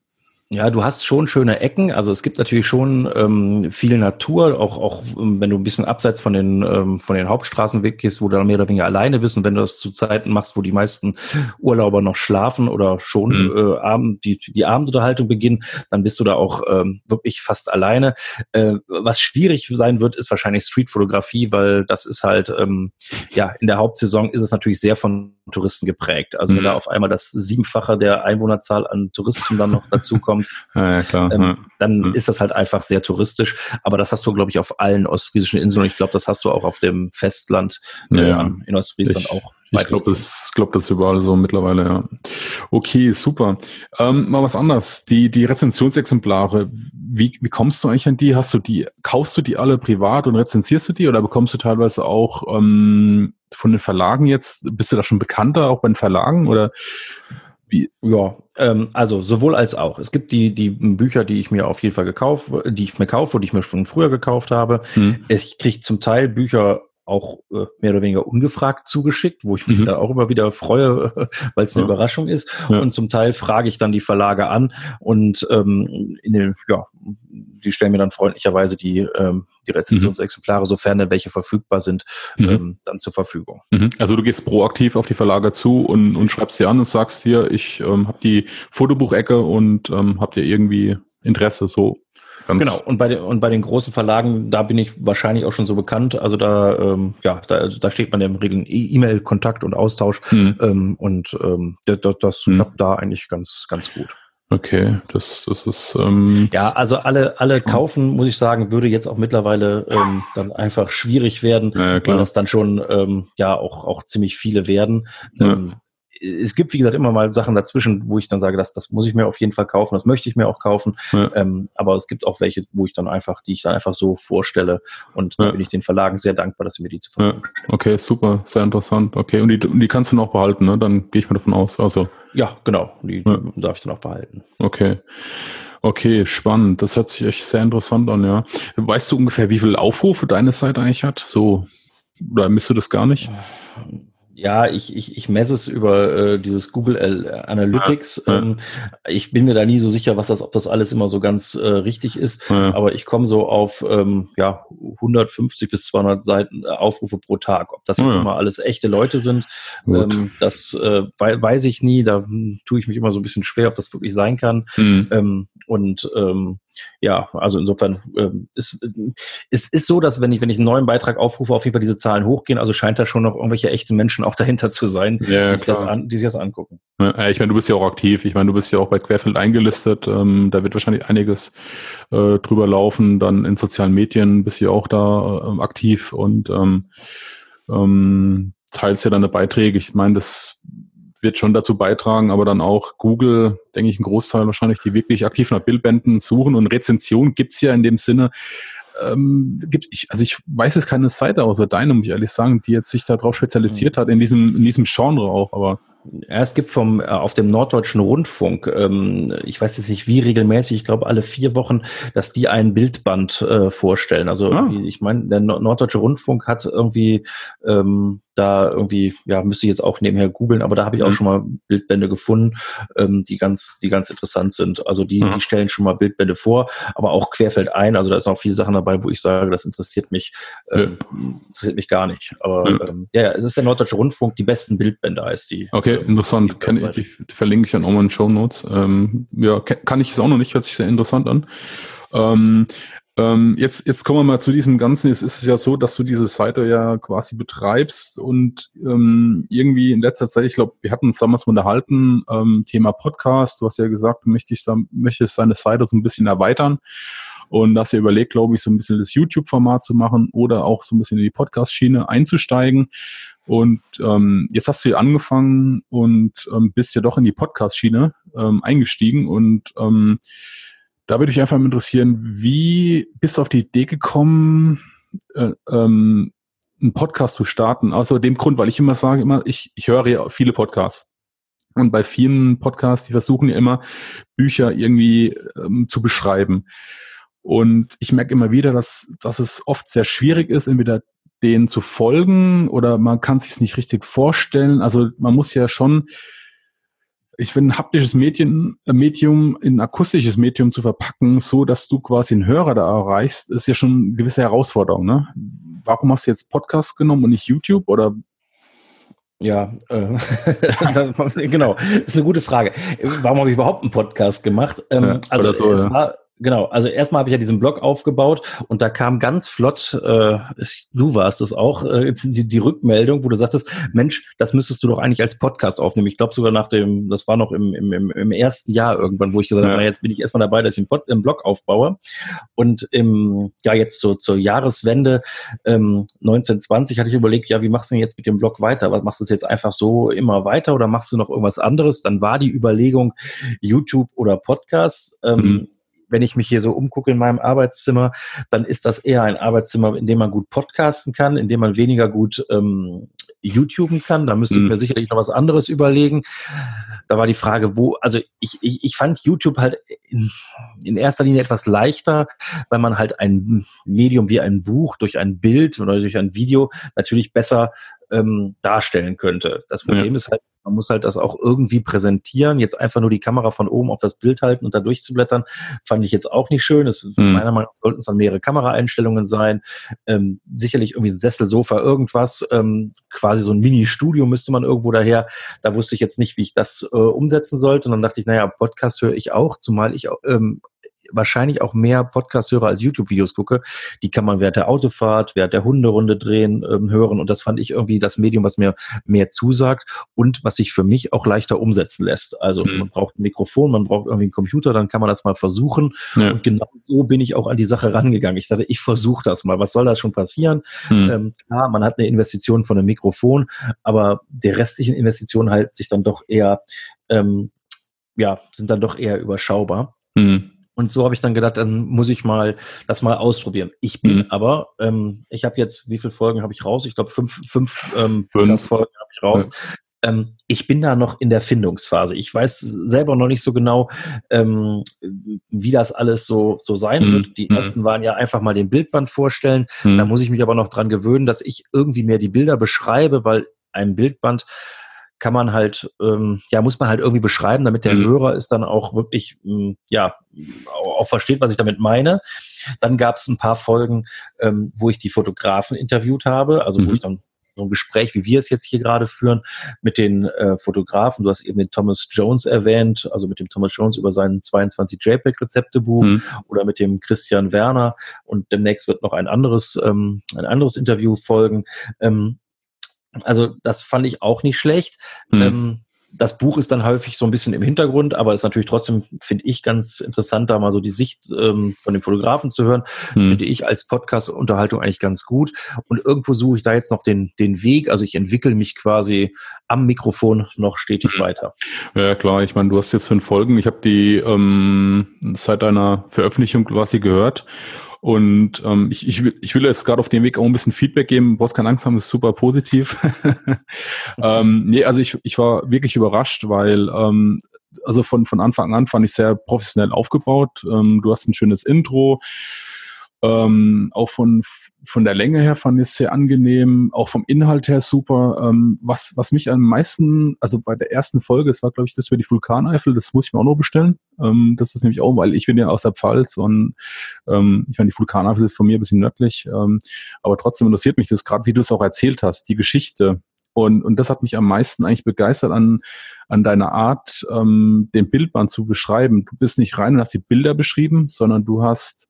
Ja, du hast schon schöne Ecken. Also es gibt natürlich schon ähm, viel Natur, auch, auch ähm, wenn du ein bisschen abseits von den, ähm, von den Hauptstraßen weggehst, wo du dann mehr oder weniger alleine bist und wenn du das zu Zeiten machst, wo die meisten Urlauber noch schlafen oder schon mhm. äh, Abend, die, die Abendunterhaltung beginnen, dann bist du da auch ähm, wirklich fast alleine. Äh, was schwierig sein wird, ist wahrscheinlich Streetfotografie, weil das ist halt, ähm, ja, in der Hauptsaison ist es natürlich sehr von Touristen geprägt. Also mhm. wenn da auf einmal das Siebenfache der Einwohnerzahl an Touristen dann noch dazu kommt, ja, klar. Ähm, ja. dann mhm. ist das halt einfach sehr touristisch. Aber das hast du, glaube ich, auf allen ostfriesischen Inseln und ich glaube, das hast du auch auf dem Festland äh, ja, in Ostfriesland ich, auch. Ich glaube, das, glaub, das ist überall so mittlerweile, ja. Okay, super. Ähm, mal was anderes. Die, die Rezensionsexemplare, wie, wie kommst du eigentlich an die? Hast du die, kaufst du die alle privat und rezensierst du die oder bekommst du teilweise auch ähm, von den Verlagen jetzt? Bist du da schon bekannter, auch bei den Verlagen oder? Ja, ähm, also sowohl als auch. Es gibt die, die Bücher, die ich mir auf jeden Fall gekauft, die ich mir kaufe, die ich mir schon früher gekauft habe. Hm. Ich kriege zum Teil Bücher auch äh, mehr oder weniger ungefragt zugeschickt, wo ich mich mhm. dann auch immer wieder freue, weil es eine ja. Überraschung ist. Ja. Und zum Teil frage ich dann die Verlage an und ähm, in den, ja, die stellen mir dann freundlicherweise die, ähm, die Rezensionsexemplare, mhm. sofern denn welche verfügbar sind, mhm. ähm, dann zur Verfügung. Mhm. Also du gehst proaktiv auf die Verlage zu und, und schreibst sie an und sagst hier, ich ähm, habe die Fotobuchecke und ähm, habt ihr irgendwie Interesse so Ganz genau, und bei, den, und bei den großen Verlagen, da bin ich wahrscheinlich auch schon so bekannt. Also da, ähm, ja, da, da steht man ja im Regeln E-Mail-Kontakt und Austausch. Hm. Ähm, und ähm, das, das hm. klappt da eigentlich ganz, ganz gut. Okay, das, das ist. Ähm, ja, also alle, alle kaufen, muss ich sagen, würde jetzt auch mittlerweile ähm, dann einfach schwierig werden, ja, weil das dann schon ähm, ja auch, auch ziemlich viele werden. Ja. Ähm, es gibt, wie gesagt, immer mal Sachen dazwischen, wo ich dann sage, das, das muss ich mir auf jeden Fall kaufen, das möchte ich mir auch kaufen. Ja. Ähm, aber es gibt auch welche, wo ich dann einfach, die ich dann einfach so vorstelle. Und da bin ich den Verlagen sehr dankbar, dass sie mir die zur Verfügung stellen. Okay, super, sehr interessant. Okay, und die, und die kannst du noch behalten, ne? Dann gehe ich mal davon aus. Also. Ja, genau. Die, die darf ich dann auch behalten. Okay. Okay, spannend. Das hört sich echt sehr interessant an, ja. Weißt du ungefähr, wie viele Aufrufe deine Seite eigentlich hat? So, oder misst du das gar nicht? Ja, ich, ich, ich messe es über äh, dieses Google Analytics. Ja. Ähm, ich bin mir da nie so sicher, was das, ob das alles immer so ganz äh, richtig ist. Ja. Aber ich komme so auf ähm, ja 150 bis 200 Seiten äh, Aufrufe pro Tag. Ob das jetzt immer alles echte Leute sind, ähm, das äh, weiß ich nie. Da hm, tue ich mich immer so ein bisschen schwer, ob das wirklich sein kann. Mhm. Und ähm, ja, also insofern ähm, es, es ist so, dass wenn ich wenn ich einen neuen Beitrag aufrufe, auf jeden Fall diese Zahlen hochgehen. Also scheint da schon noch irgendwelche echten Menschen auch dahinter zu sein, Ja, die, sich das an, die sich das angucken. Ja, ich meine, du bist ja auch aktiv. Ich meine, du bist ja auch bei Querfeld eingelistet. Ähm, da wird wahrscheinlich einiges äh, drüber laufen. Dann in sozialen Medien bist du ja auch da ähm, aktiv und ähm, ähm, teilst ja deine Beiträge. Ich meine, das wird schon dazu beitragen, aber dann auch Google, denke ich, ein Großteil wahrscheinlich, die wirklich aktiv nach Bildbänden suchen und Rezension gibt's ja in dem Sinne. Ähm, gibt ich, also ich weiß jetzt keine Seite außer deine, muss ich ehrlich sagen, die jetzt sich darauf spezialisiert hat, in diesem, in diesem Genre auch, aber Ja, es gibt vom äh, auf dem Norddeutschen Rundfunk, ähm, ich weiß jetzt nicht wie regelmäßig, ich glaube alle vier Wochen, dass die ein Bildband äh, vorstellen. Also Ah. ich meine, der Nord- Norddeutsche Rundfunk hat irgendwie ähm, da irgendwie, ja, müsste ich jetzt auch nebenher googeln, aber da habe ich auch Mhm. schon mal Bildbände gefunden, ähm, die ganz, die ganz interessant sind. Also die, Mhm. die stellen schon mal Bildbände vor, aber auch querfeld ein. Also da ist noch viele Sachen dabei, wo ich sage, das interessiert mich, ähm, interessiert mich gar nicht. Aber Ja. ähm, ja, ja, es ist der Norddeutsche Rundfunk, die besten Bildbände heißt die. Okay, ähm, interessant. die Kenn ich, die verlinke ich dann auch mal in Show Notes. Ähm, ja, kann ich es auch noch nicht, hört sich sehr interessant an. Ähm, ähm, jetzt, jetzt kommen wir mal zu diesem Ganzen. Es ist ja so, dass du diese Seite ja quasi betreibst und ähm, irgendwie in letzter Zeit, ich glaube, wir hatten uns damals mal unterhalten, ähm, Thema Podcast. Du hast ja gesagt, du möchtest, möchtest deine Seite so ein bisschen erweitern. Und hast ja überlegt, glaube ich, so ein bisschen das YouTube-Format zu machen oder auch so ein bisschen in die Podcast-Schiene einzusteigen. Und ähm, jetzt hast du hier angefangen und ähm, bist ja doch in die Podcast-Schiene ähm, eingestiegen. Und ähm, da würde ich einfach mal interessieren, wie bist du auf die Idee gekommen, äh, ähm, einen Podcast zu starten? Außer dem Grund, weil ich immer sage, immer, ich, ich höre ja viele Podcasts. Und bei vielen Podcasts, die versuchen ja immer, Bücher irgendwie ähm, zu beschreiben. Und ich merke immer wieder, dass, dass es oft sehr schwierig ist, entweder denen zu folgen oder man kann sich nicht richtig vorstellen. Also man muss ja schon, ich finde, ein haptisches Medium, äh, Medium in ein akustisches Medium zu verpacken, so dass du quasi einen Hörer da erreichst, ist ja schon eine gewisse Herausforderung. Ne? Warum hast du jetzt Podcast genommen und nicht YouTube? Oder Ja, äh, das, genau, ist eine gute Frage. Warum habe ich überhaupt einen Podcast gemacht? Ähm, Ja, also so, es ja. war genau, also erstmal habe ich ja diesen Blog aufgebaut und da kam ganz flott, äh, du warst es auch, äh, die, die Rückmeldung, wo du sagtest, Mensch, das müsstest du doch eigentlich als Podcast aufnehmen. Ich glaube sogar nach dem, das war noch im, im, im, ersten Jahr irgendwann, wo ich gesagt Ja. habe, na, jetzt bin ich erstmal dabei, dass ich einen, Pod, einen Blog aufbaue. Und im, ja, jetzt so zur Jahreswende ähm, 1920 hatte ich überlegt, ja, wie machst du denn jetzt mit dem Blog weiter? Was machst du es jetzt einfach so immer weiter oder machst du noch irgendwas anderes? Dann war die Überlegung YouTube oder Podcast. Ähm, Mhm. Wenn ich mich hier so umgucke in meinem Arbeitszimmer, dann ist das eher ein Arbeitszimmer, in dem man gut podcasten kann, in dem man weniger gut ähm, YouTuben kann. Da müsste Mhm. ich mir sicherlich noch was anderes überlegen. Da war die Frage, wo, also ich, ich, ich fand YouTube halt in, in erster Linie etwas leichter, weil man halt ein Medium wie ein Buch durch ein Bild oder durch ein Video natürlich besser ähm, darstellen könnte. Das Problem Ja. ist halt, man muss halt das auch irgendwie präsentieren. Jetzt einfach nur die Kamera von oben auf das Bild halten und da durchzublättern, fand ich jetzt auch nicht schön. Es, Mhm. Meiner Meinung nach sollten es dann mehrere Kameraeinstellungen sein. Ähm, sicherlich irgendwie ein Sessel, Sofa, irgendwas. Ähm, quasi so ein Mini-Studio müsste man irgendwo daher. Da wusste ich jetzt nicht, wie ich das äh, umsetzen sollte. Und dann dachte ich, naja, Podcast höre ich auch, zumal ich ähm, wahrscheinlich auch mehr Podcast höre als YouTube-Videos gucke. Die kann man während der Autofahrt, während der Hunderunde drehen, ähm, hören. Und das fand ich irgendwie das Medium, was mir mehr zusagt und was sich für mich auch leichter umsetzen lässt. Also Mhm. man braucht ein Mikrofon, man braucht irgendwie einen Computer, dann kann man das mal versuchen. ja. Und genau so bin ich auch an die Sache rangegangen. Ich dachte, ich versuche das mal. Was soll da schon passieren? Hm. Ähm, klar, man hat eine Investition von einem Mikrofon, aber der restlichen Investitionen halt sich dann doch eher, ähm, ja, sind dann doch eher überschaubar. Hm. Und so habe ich dann gedacht, dann muss ich mal das mal ausprobieren. Ich bin Mhm. aber, ähm, ich habe jetzt, wie viele Folgen habe ich raus? Ich glaube, fünf, fünf, ähm, Fünf. Folgen habe ich raus. Ähm, ich bin da noch in der Findungsphase. Ich weiß selber noch nicht so genau, ähm, wie das alles so, so sein Mhm. wird. Die Mhm. ersten waren ja einfach mal den Bildband vorstellen. Hm. Da muss ich mich aber noch dran gewöhnen, dass ich irgendwie mehr die Bilder beschreibe, weil ein Bildband kann man halt, ähm, ja, muss man halt irgendwie beschreiben, damit der Mhm. Hörer es dann auch wirklich, ähm, ja, auch, versteht, was ich damit meine. Dann gab es ein paar Folgen, ähm, wo ich die Fotografen interviewt habe, also Mhm. wo ich dann so ein Gespräch, wie wir es jetzt hier gerade führen, mit den äh, Fotografen. Du hast eben den Thomas Jones erwähnt, also mit dem Thomas Jones über sein 22 JPEG-Rezeptebuch mhm. oder mit dem Christian Werner und demnächst wird noch ein anderes, ähm, ein anderes Interview folgen. Ähm, also das fand ich auch nicht schlecht. Mhm. Ähm, das Buch ist dann häufig so ein bisschen im Hintergrund, aber ist natürlich trotzdem, finde ich, ganz interessant, da mal so die Sicht ähm, von dem Fotografen zu hören. Mhm. Finde ich als Podcast-Unterhaltung eigentlich ganz gut. Und irgendwo suche ich da jetzt noch den, den Weg. Also ich entwickle mich quasi am Mikrofon noch stetig mhm. weiter. Ja, klar. Ich meine, du hast jetzt fünf Folgen. Ich habe die ähm, seit deiner Veröffentlichung quasi gehört. Und ähm, ich, ich, will, ich will jetzt gerade auf dem Weg auch ein bisschen Feedback geben. Brauchst keine Angst haben, ist super positiv. ähm, nee, also ich, ich war wirklich überrascht, weil ähm, also von, von Anfang an fand ich sehr professionell aufgebaut. Ähm, du hast ein schönes Intro. Ähm, auch von, von der Länge her fand ich es sehr angenehm, auch vom Inhalt her super. Ähm, was, was mich am meisten, also bei der ersten Folge, es war, glaube ich, das für die Vulkaneifel, das muss ich mir auch noch bestellen. Ähm, das ist nämlich auch, weil ich bin ja aus der Pfalz und ähm, ich meine, die Vulkaneifel ist von mir ein bisschen nördlich, ähm, aber trotzdem interessiert mich das gerade, wie du es auch erzählt hast, die Geschichte. Und, und das hat mich am meisten eigentlich begeistert an, an deiner Art, ähm, den Bildband zu beschreiben. Du bist nicht rein und hast die Bilder beschrieben, sondern du hast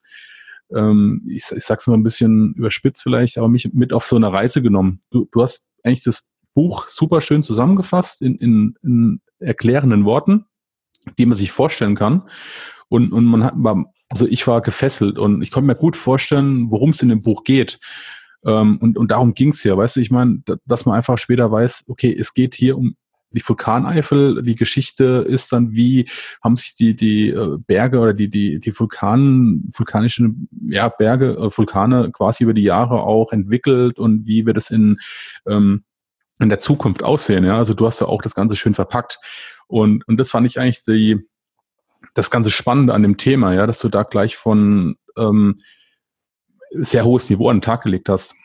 ähm, ich, ich sag's mal ein bisschen überspitzt vielleicht, aber mich mit auf so eine Reise genommen. Du, du hast eigentlich das Buch super schön zusammengefasst in, in, in erklärenden Worten, die man sich vorstellen kann. Und, und man hat, also ich war gefesselt und ich konnte mir gut vorstellen, worum es in dem Buch geht. Ähm, und, und darum ging's ja, weißt du, ich meine, dass man einfach später weiß, okay, es geht hier um die Vulkaneifel, die Geschichte ist dann, wie haben sich die, die äh, Berge oder die, die, die Vulkan, vulkanischen ja, Berge, äh, Vulkane quasi über die Jahre auch entwickelt und wie wird es in, ähm, in der Zukunft aussehen. Ja? Also du hast ja auch das Ganze schön verpackt. Und, und das fand ich eigentlich die, das ganze Spannende an dem Thema, ja, dass du da gleich von ähm, sehr hohes Niveau an den Tag gelegt hast.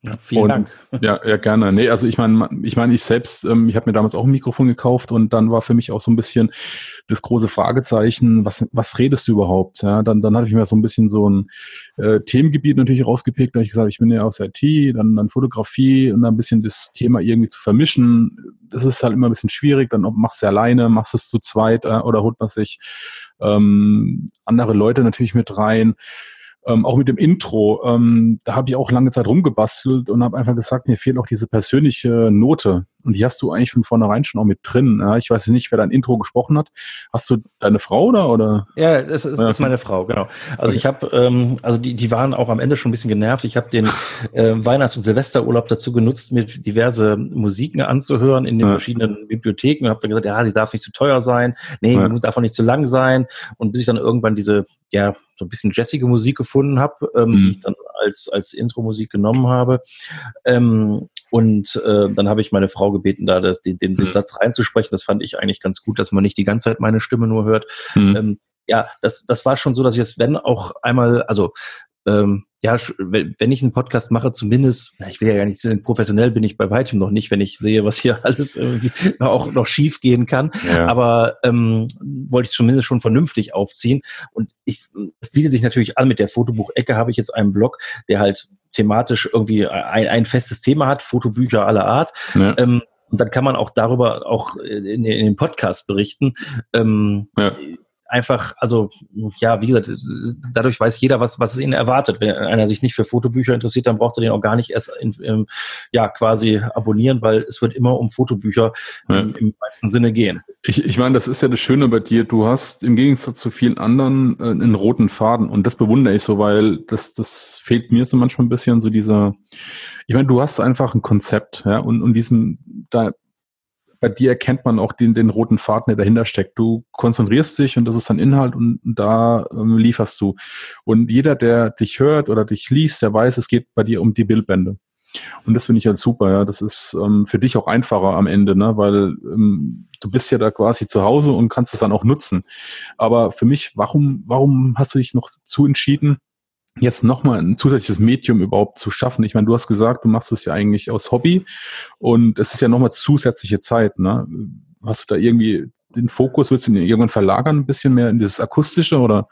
Ja, vielen und, Dank. Ja, ja, gerne. Nee, also ich meine, ich meine, ich selbst, ähm, ich habe mir damals auch ein Mikrofon gekauft und dann war für mich auch so ein bisschen das große Fragezeichen, was, was redest du überhaupt? Ja, dann, dann hatte ich mir so ein bisschen so ein äh, Themengebiet natürlich rausgepickt, da ich gesagt, ich bin ja aus IT, dann, dann Fotografie und dann ein bisschen das Thema irgendwie zu vermischen. Das ist halt immer ein bisschen schwierig, dann machst du alleine, machst es zu zweit äh, oder holt man sich ähm, andere Leute natürlich mit rein. Ähm, auch mit dem Intro, ähm, da habe ich auch lange Zeit rumgebastelt und habe einfach gesagt, mir fehlt auch diese persönliche Note. Und die hast du eigentlich von vornherein schon auch mit drin. Ja, ich weiß nicht, wer dein Intro gesprochen hat. Hast du deine Frau oder? oder? Ja, das ist, ja. ist meine Frau, genau. Also okay. ich habe, ähm, also die, die waren auch am Ende schon ein bisschen genervt. Ich habe den äh, Weihnachts- und Silvesterurlaub dazu genutzt, mir diverse Musiken anzuhören in den ja. verschiedenen Bibliotheken und habe dann gesagt, ja, sie darf nicht zu teuer sein, nee, ja. die darf auch nicht zu lang sein. Und bis ich dann irgendwann diese, ja, so ein bisschen jazzige Musik gefunden habe, ähm, mhm. die ich dann als, als Intro-Musik genommen habe. Ähm, und äh, dann habe ich meine Frau gebeten, da das, den, den, den mhm. Satz reinzusprechen. Das fand ich eigentlich ganz gut, dass man nicht die ganze Zeit meine Stimme nur hört. Mhm. Ähm, ja, das, das war schon so, dass ich es, wenn auch einmal, also ähm, ja, wenn ich einen Podcast mache, zumindest, na, ich will ja gar nicht sehen, professionell bin ich bei weitem noch nicht, wenn ich sehe, was hier alles irgendwie auch noch schief gehen kann. Ja. Aber ähm, wollte ich zumindest schon vernünftig aufziehen. Und ich, es bietet sich natürlich an, mit der Fotobuch-Ecke habe ich jetzt einen Blog, der halt thematisch irgendwie ein, ein festes Thema hat, Fotobücher aller Art. Ja. Ähm, und dann kann man auch darüber auch in, in den Podcast berichten. Ähm, ja einfach, also ja, wie gesagt, dadurch weiß jeder, was, was es ihn erwartet. Wenn einer sich nicht für Fotobücher interessiert, dann braucht er den auch gar nicht erst in, in, ja, quasi abonnieren, weil es wird immer um Fotobücher ja. im, im meisten Sinne gehen. Ich, ich meine, das ist ja das Schöne bei dir. Du hast im Gegensatz zu vielen anderen äh, einen roten Faden und das bewundere ich so, weil das, das fehlt mir so manchmal ein bisschen, so dieser, ich meine, du hast einfach ein Konzept, ja, und, und diesem, da, bei dir erkennt man auch den, den roten Faden, der dahinter steckt. Du konzentrierst dich und das ist ein Inhalt und da ähm, lieferst du. Und jeder, der dich hört oder dich liest, der weiß, es geht bei dir um die Bildbände. Und das finde ich halt super, ja. Das ist ähm, für dich auch einfacher am Ende, ne? weil ähm, du bist ja da quasi zu Hause und kannst es dann auch nutzen. Aber für mich, warum, warum hast du dich noch zu entschieden, jetzt nochmal ein zusätzliches Medium überhaupt zu schaffen. Ich meine, du hast gesagt, du machst es ja eigentlich aus Hobby und es ist ja nochmal zusätzliche Zeit. Ne? Hast du da irgendwie den Fokus, willst du ihn irgendwann verlagern, ein bisschen mehr in dieses Akustische oder?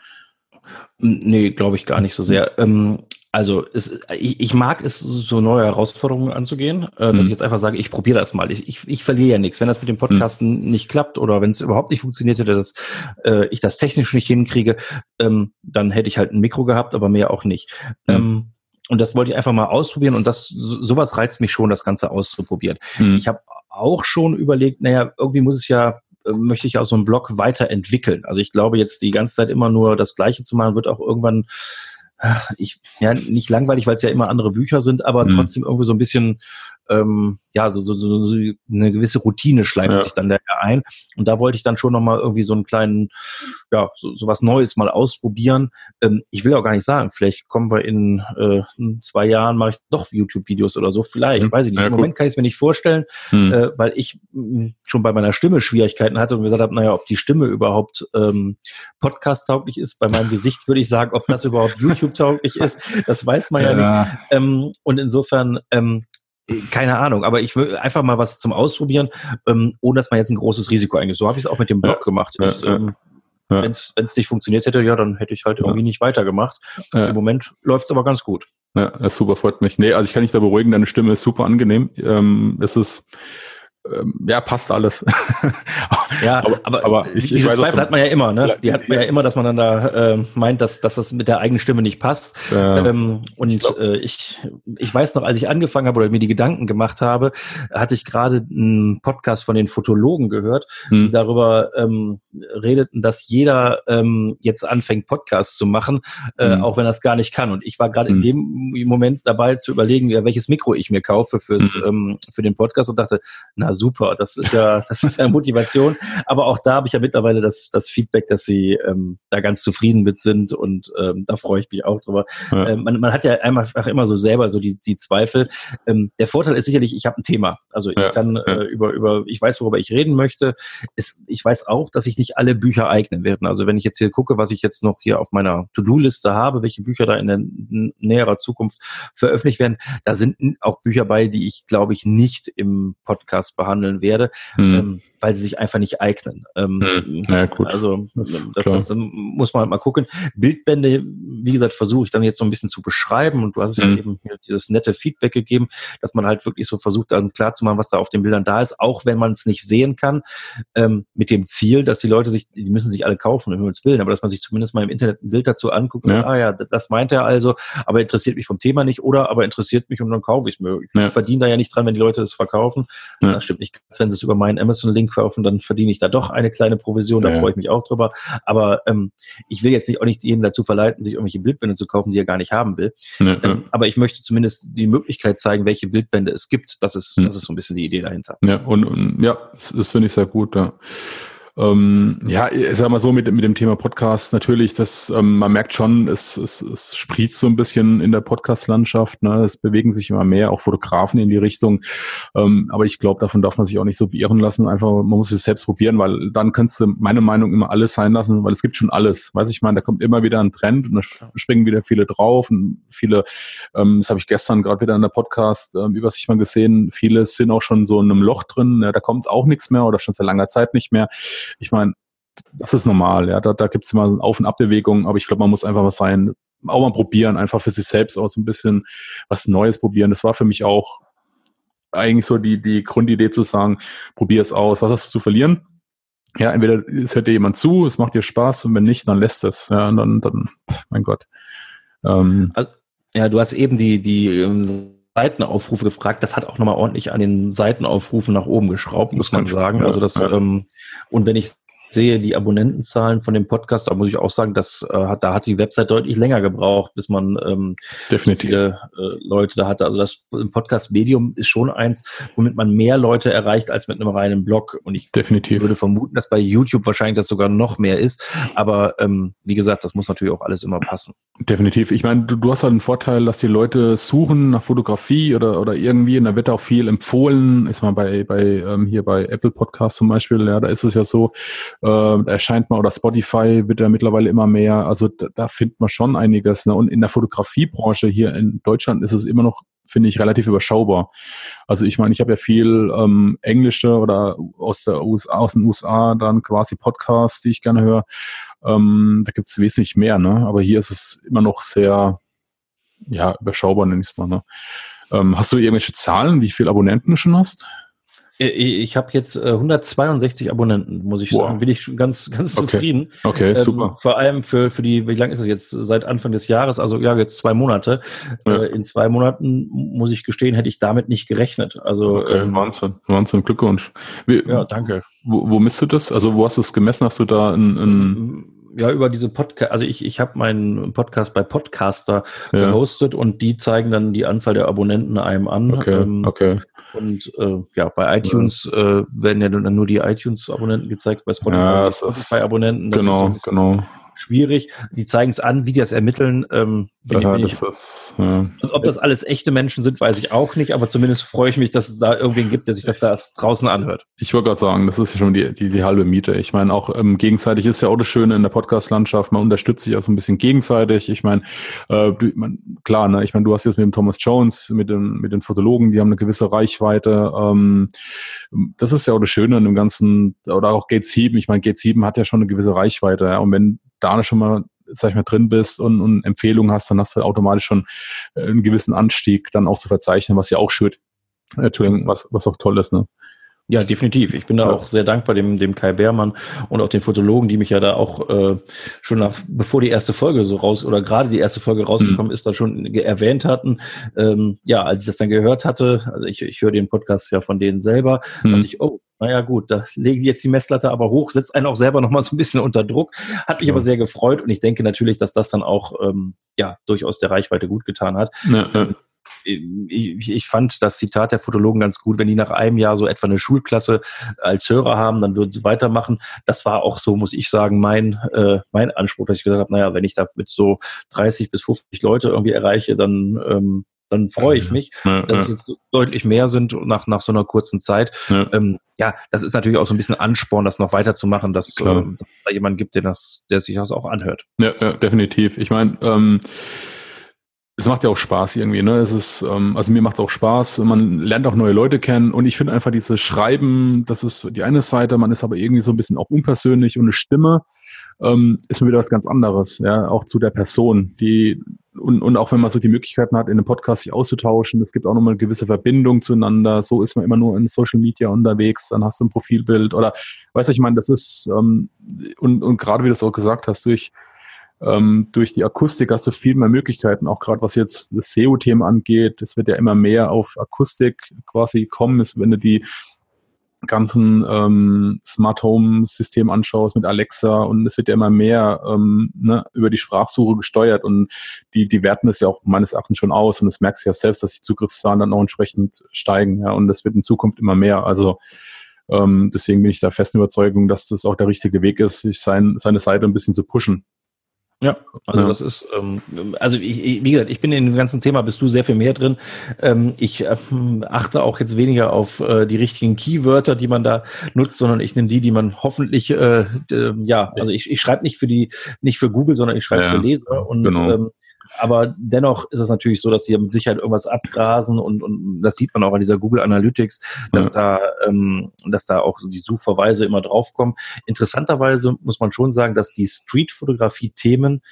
Nee, glaube ich gar nicht so sehr. Ähm, Also es, ich, ich mag es, so neue Herausforderungen anzugehen, äh, dass Mhm. ich jetzt einfach sage, ich probiere das mal. Ich, ich, ich verliere ja nichts. Wenn das mit dem Podcasten nicht klappt oder wenn es überhaupt nicht funktioniert hätte, dass äh, ich das technisch nicht hinkriege, ähm, dann hätte ich halt ein Mikro gehabt, aber mehr auch nicht. Mhm. Ähm, und das wollte ich einfach mal ausprobieren und das so, sowas reizt mich schon, das Ganze auszuprobieren. Mhm. Ich habe auch schon überlegt, naja, irgendwie muss es ja, äh, möchte ich auch so einen Blog weiterentwickeln. Also ich glaube jetzt die ganze Zeit immer nur das Gleiche zu machen, wird auch irgendwann, ach, ich, ja, nicht langweilig, weil es ja immer andere Bücher sind, aber Mhm. trotzdem irgendwie so ein bisschen, ähm, ja, so, so, so, so eine gewisse Routine schleift Ja. sich dann da ein. Und da wollte ich dann schon nochmal irgendwie so einen kleinen, ja, so, so was Neues mal ausprobieren. Ähm, ich will auch gar nicht sagen, vielleicht kommen wir in, äh, in zwei Jahren, mache ich doch YouTube-Videos oder so, vielleicht, Mhm. weiß ich nicht. Ja, Im. Moment kann ich es mir nicht vorstellen, Mhm. äh, weil ich mh, schon bei meiner Stimme Schwierigkeiten hatte und gesagt habe, naja, ob die Stimme überhaupt ähm, Podcast-tauglich ist. Bei meinem Gesicht würde ich sagen, ob das überhaupt YouTube-tauglich ist, das weiß man ja, nicht. Ähm, und insofern, ähm, keine Ahnung, aber ich will einfach mal was zum Ausprobieren, ähm, ohne dass man jetzt ein großes Risiko eingeht. So habe ich es auch mit dem Blog Ja. gemacht. Ja, Ich, ja. ähm, Ja. Wenn es nicht funktioniert hätte, ja, dann hätte ich halt irgendwie nicht weitergemacht. Im Moment läuft es aber ganz gut. Ja, das super, freut mich. Nee, also ich kann dich da beruhigen, deine Stimme ist super angenehm. Ähm, es ist, ja, passt alles. Ja, Aber- aber, aber ich- ich diese weiß, was Zweifel hat man ja immer, ne? Ja, Die hat man ja immer, dass man dann da äh, meint, dass, dass das mit der eigenen Stimme nicht passt. Äh, Ähm, und ich, glaub- äh, ich, ich weiß noch, als ich angefangen habe oder mir die Gedanken gemacht habe, hatte ich gerade einen Podcast von den Fotologen gehört, die hm, darüber ähm, redeten, dass jeder ähm, jetzt anfängt, Podcasts zu machen, äh, Mhm. auch wenn er es gar nicht kann. Und ich war gerade Mhm. in dem Moment dabei zu überlegen, ja, welches Mikro ich mir kaufe fürs, Mhm. ähm, für den Podcast und dachte, na super, das ist ja, das ist ja Motivation. Aber auch da habe ich ja mittlerweile das, das Feedback, dass sie ähm, da ganz zufrieden mit sind und ähm, da freue ich mich auch drüber. ja. Ähm, man, man hat ja einfach immer so selber so die, die Zweifel. Ähm, der Vorteil ist sicherlich, ich habe ein Thema. Also ich Ja, kann äh, über, über, ich weiß, worüber ich reden möchte. Es, ich weiß auch, dass sich nicht alle Bücher eignen werden. Also wenn ich jetzt hier gucke, was ich jetzt noch hier auf meiner To-Do-Liste habe, welche Bücher da in der näherer Zukunft veröffentlicht werden, da sind auch Bücher bei, die ich, glaube ich, nicht im Podcast behandeln werde, Hm, ähm, weil sie sich einfach nicht eignen. Ähm, Hm. Ja, gut. Also Das das, das, muss man halt mal gucken. Bildbände, wie gesagt, versuche ich dann jetzt so ein bisschen zu beschreiben und du hast ja Mhm. eben hier dieses nette Feedback gegeben, dass man halt wirklich so versucht, dann klar zu machen, was da auf den Bildern da ist, auch wenn man es nicht sehen kann, ähm, mit dem Ziel, dass die Leute sich, die müssen sich alle kaufen, um Himmels Willen, aber dass man sich zumindest mal im Internet ein Bild dazu anguckt und Ja. sagt, ah ja, das meint er also, aber interessiert mich vom Thema nicht oder aber interessiert mich und dann kaufe ich es mir. Ich Ja. verdiene da ja nicht dran, wenn die Leute es verkaufen. Ja. Das stimmt nicht. ganz. Wenn sie es über meinen Amazon-Link kaufen, dann verdiene ich da doch eine kleine Provision, da Ja. freue ich mich auch drüber. Aber ähm, ich will jetzt nicht, auch nicht jeden dazu verleiten, sich irgendwelche Bildbände zu kaufen, die er gar nicht haben will. ja. Ähm, aber ich möchte zumindest die Möglichkeit zeigen, welche Bildbände es gibt. Das ist, Hm. das ist so ein bisschen die Idee dahinter. Ja, und, und ja, das, das finde ich sehr gut, ja. Ähm, ja, ich sag mal so, mit, mit dem Thema Podcast natürlich, das, ähm, man merkt schon, es, es, es sprießt so ein bisschen in der Podcast-Landschaft, ne? es bewegen sich immer mehr, auch Fotografen in die Richtung, ähm, aber ich glaube, davon darf man sich auch nicht so beirren lassen, einfach, man muss es selbst probieren, weil dann kannst du, meine Meinung, immer alles sein lassen, weil es gibt schon alles, weiß ich meine, da kommt immer wieder ein Trend und da springen wieder viele drauf und viele, ähm, das habe ich gestern gerade wieder in der Podcast-Übersicht mal gesehen, viele sind auch schon so in einem Loch drin, ja, da kommt auch nichts mehr oder schon seit langer Zeit nicht mehr. Ich meine, das ist normal, ja, da, da gibt es immer Auf- und Abbewegungen, aber ich glaube, man muss einfach was sein, auch mal probieren, einfach für sich selbst auch so ein bisschen was Neues probieren. Das war für mich auch eigentlich so die, die Grundidee zu sagen, probier es aus, was hast du zu verlieren? Ja, entweder es hört dir jemand zu, es macht dir Spaß und wenn nicht, dann lässt es. Ja, und dann, dann, mein Gott. Ähm, Ja, du hast eben die, die ähm, Seitenaufrufe gefragt. Das hat auch nochmal ordentlich an den Seitenaufrufen nach oben geschraubt, muss man sagen. also das, ähm, und wenn ich sehe die Abonnentenzahlen von dem Podcast, da muss ich auch sagen, dass äh, hat, da hat die Website deutlich länger gebraucht, bis man ähm, definitiv. viele äh, Leute da hatte. Also das Podcast-Medium ist schon eins, womit man mehr Leute erreicht als mit einem reinen Blog. Und ich Definitiv. würde vermuten, dass bei YouTube wahrscheinlich das sogar noch mehr ist. Aber ähm, wie gesagt, das muss natürlich auch alles immer passen. Definitiv. Ich meine, du, du hast halt einen Vorteil, dass die Leute suchen nach Fotografie oder, oder irgendwie, und da wird auch viel empfohlen. Ist mal bei, bei ähm, hier bei Apple Podcast zum Beispiel, ja, da ist es ja so, äh, erscheint man oder Spotify wird ja mittlerweile immer mehr. Also da, da findet man schon einiges. Ne? Und in der Fotografiebranche hier in Deutschland ist es immer noch, finde ich, relativ überschaubar. Also ich meine, ich habe ja viel ähm, englische oder aus der USA, aus den USA dann quasi Podcasts, die ich gerne höre. Ähm, da gibt es wesentlich mehr, ne? Aber hier ist es immer noch sehr, ja, überschaubar nenne ich es mal. Ne? Ähm, hast du irgendwelche Zahlen, wie viele Abonnenten du schon hast? Äh, ich habe jetzt 162 Abonnenten, muss ich wow. sagen. Bin ich ganz, ganz okay. zufrieden. Okay, ähm, super. Vor allem für, für die, wie lange ist es jetzt? Seit Anfang des Jahres, also ja, jetzt zwei Monate. Ja. Äh, in zwei Monaten, muss ich gestehen, hätte ich damit nicht gerechnet. Also okay, ähm, Wahnsinn, Wahnsinn, Glückwunsch. Wie, ja, danke. Wo, wo misst du das? Also wo hast du es gemessen? Hast du da ein, ein ja, über diese Podcast, also ich, ich habe meinen Podcast bei Podcaster ja. gehostet und die zeigen dann die Anzahl der Abonnenten einem an. Okay, ähm, okay. Und äh, ja, bei iTunes äh, werden ja dann nur die iTunes-Abonnenten gezeigt, bei Spotify, ja, Spotify-Abonnenten. Genau, so genau schwierig. Die zeigen es an, wie die das ermitteln. Ähm, ja, das ist, ja. Ob das alles echte Menschen sind, weiß ich auch nicht, aber zumindest freue ich mich, dass es da irgendwen gibt, der sich das da draußen anhört. Ich wollte gerade sagen, das ist ja schon die, die, die halbe Miete. Ich meine, auch ähm, gegenseitig ist ja auch das Schöne in der Podcast-Landschaft, man unterstützt sich auch so ein bisschen gegenseitig. Ich meine, äh, du, man, klar, ne, ich meine, du hast jetzt mit dem Thomas Jones, mit, dem, mit den Fotologen, die haben eine gewisse Reichweite. Ähm, das ist ja auch das Schöne in dem ganzen, oder auch Gate 7. Ich meine, Gate 7 hat ja schon eine gewisse Reichweite. Ja, und wenn da schon mal sag ich mal, drin bist und, und Empfehlungen hast, dann hast du automatisch schon äh, einen gewissen Anstieg dann auch zu verzeichnen, was ja auch schön, äh, Entschuldigung, was, was auch toll ist, ne? Ja, definitiv. Ich bin da auch sehr dankbar dem, dem Kai Beermann und auch den Fotologen, die mich ja da auch äh, schon nach, bevor die erste Folge so raus oder gerade die erste Folge rausgekommen mhm. ist, da schon erwähnt hatten. Ähm, ja, als ich das dann gehört hatte, also ich, ich höre den Podcast ja von denen selber, mhm. dachte ich, oh, naja gut, da legen die jetzt die Messlatte aber hoch, setzt einen auch selber nochmal so ein bisschen unter Druck. Hat mich ja. aber sehr gefreut und ich denke natürlich, dass das dann auch ähm, ja durchaus der Reichweite gut getan hat. Ja, ja. Ich, ich, fand das Zitat der Fotologen ganz gut, wenn die nach einem Jahr so etwa eine Schulklasse als Hörer haben, dann würden sie weitermachen. Das war auch so, muss ich sagen, mein, äh, mein Anspruch, dass ich gesagt habe, naja, wenn ich da mit so 30 bis 50 Leute irgendwie erreiche, dann ähm, dann freue ich mich, ja, dass es jetzt deutlich mehr sind nach, nach so einer kurzen Zeit. Ja. Ähm, ja, das ist natürlich auch so ein bisschen Ansporn, das noch weiterzumachen, dass, äh, dass es da jemanden gibt, der, das, der sich das auch anhört. Ja, ja definitiv. Ich meine, ähm, es macht ja auch Spaß irgendwie, ne? Es ist, ähm, also mir macht es auch Spaß. Man lernt auch neue Leute kennen und ich finde einfach dieses Schreiben, das ist die eine Seite, man ist aber irgendwie so ein bisschen auch unpersönlich und eine Stimme ähm, ist mir wieder was ganz anderes, ja, auch zu der Person, die und, und auch wenn man so die Möglichkeiten hat, in einem Podcast sich auszutauschen, es gibt auch nochmal eine gewisse Verbindung zueinander. So ist man immer nur in Social Media unterwegs, dann hast du ein Profilbild oder weißt du, ich meine, das ist ähm, und, und gerade wie du es auch gesagt hast, durch ähm, durch die Akustik hast du viel mehr Möglichkeiten, auch gerade was jetzt das SEO-Thema angeht. Es wird ja immer mehr auf Akustik quasi kommen, ist, wenn du die ganzen ähm, Smart Home System anschaust mit Alexa und es wird ja immer mehr ähm, ne, über die Sprachsuche gesteuert und die, die werten das ja auch meines Erachtens schon aus und das merkst du ja selbst, dass die Zugriffszahlen dann auch entsprechend steigen ja und das wird in Zukunft immer mehr. Also ähm, deswegen bin ich da festen Überzeugung, dass das auch der richtige Weg ist, sich sein, seine Seite ein bisschen zu pushen. Ja, also ja. das ist, ähm, also ich, ich, wie gesagt, ich bin in dem ganzen Thema, bist du sehr viel mehr drin. Ähm, ich äh, achte auch jetzt weniger auf äh, die richtigen Keywörter, die man da nutzt, sondern ich nehme die, die man hoffentlich, äh, äh, ja, also ich, ich schreibe nicht für die, nicht für Google, sondern ich schreibe ja, für Leser und genau. ähm, aber dennoch ist es natürlich so, dass die mit Sicherheit irgendwas abgrasen und, und das sieht man auch an dieser Google Analytics, dass ja. da, ähm, dass da auch die Suchverweise immer draufkommen. Interessanterweise muss man schon sagen, dass die Streetfotografie-Themen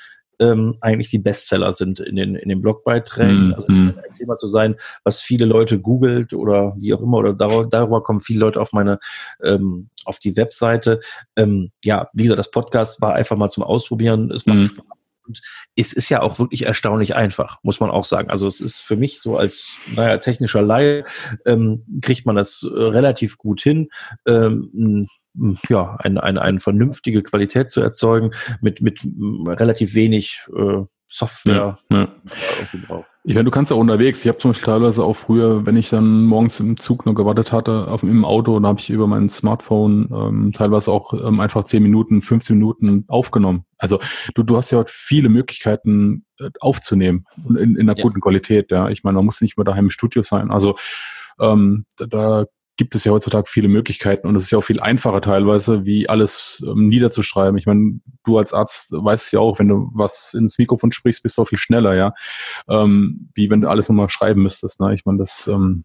ähm, eigentlich die Bestseller sind in den, in den Blogbeiträgen. Mm, also mm. ein Thema zu sein, was viele Leute googelt oder wie auch immer, oder darüber, darüber kommen viele Leute auf meine, ähm, auf die Webseite. Ähm, ja, wie gesagt, das Podcast war einfach mal zum Ausprobieren. Es macht mm. Spaß und es ist ja auch wirklich erstaunlich einfach, muss man auch sagen. Also es ist für mich so als naja, technischer Laie, ähm, kriegt man das äh, relativ gut hin, ähm, ja, eine, eine, eine vernünftige Qualität zu erzeugen mit, mit relativ wenig äh, Software. Ja, ja. Ich meine, du kannst ja unterwegs. Ich habe zum Beispiel teilweise auch früher, wenn ich dann morgens im Zug noch gewartet hatte, auf im Auto, da habe ich über mein Smartphone ähm, teilweise auch ähm, einfach 10 Minuten, 15 Minuten aufgenommen. Also du, du hast ja heute viele Möglichkeiten äh, aufzunehmen in, in einer ja. guten Qualität. Ja, ich meine, man muss nicht mehr daheim im Studio sein. Also ähm, da, da gibt es ja heutzutage viele Möglichkeiten und es ist ja auch viel einfacher teilweise, wie alles ähm, niederzuschreiben. Ich meine, du als Arzt weißt ja auch, wenn du was ins Mikrofon sprichst, bist du auch viel schneller, ja, ähm, wie wenn du alles nochmal schreiben müsstest. Ne? Ich meine, das ähm,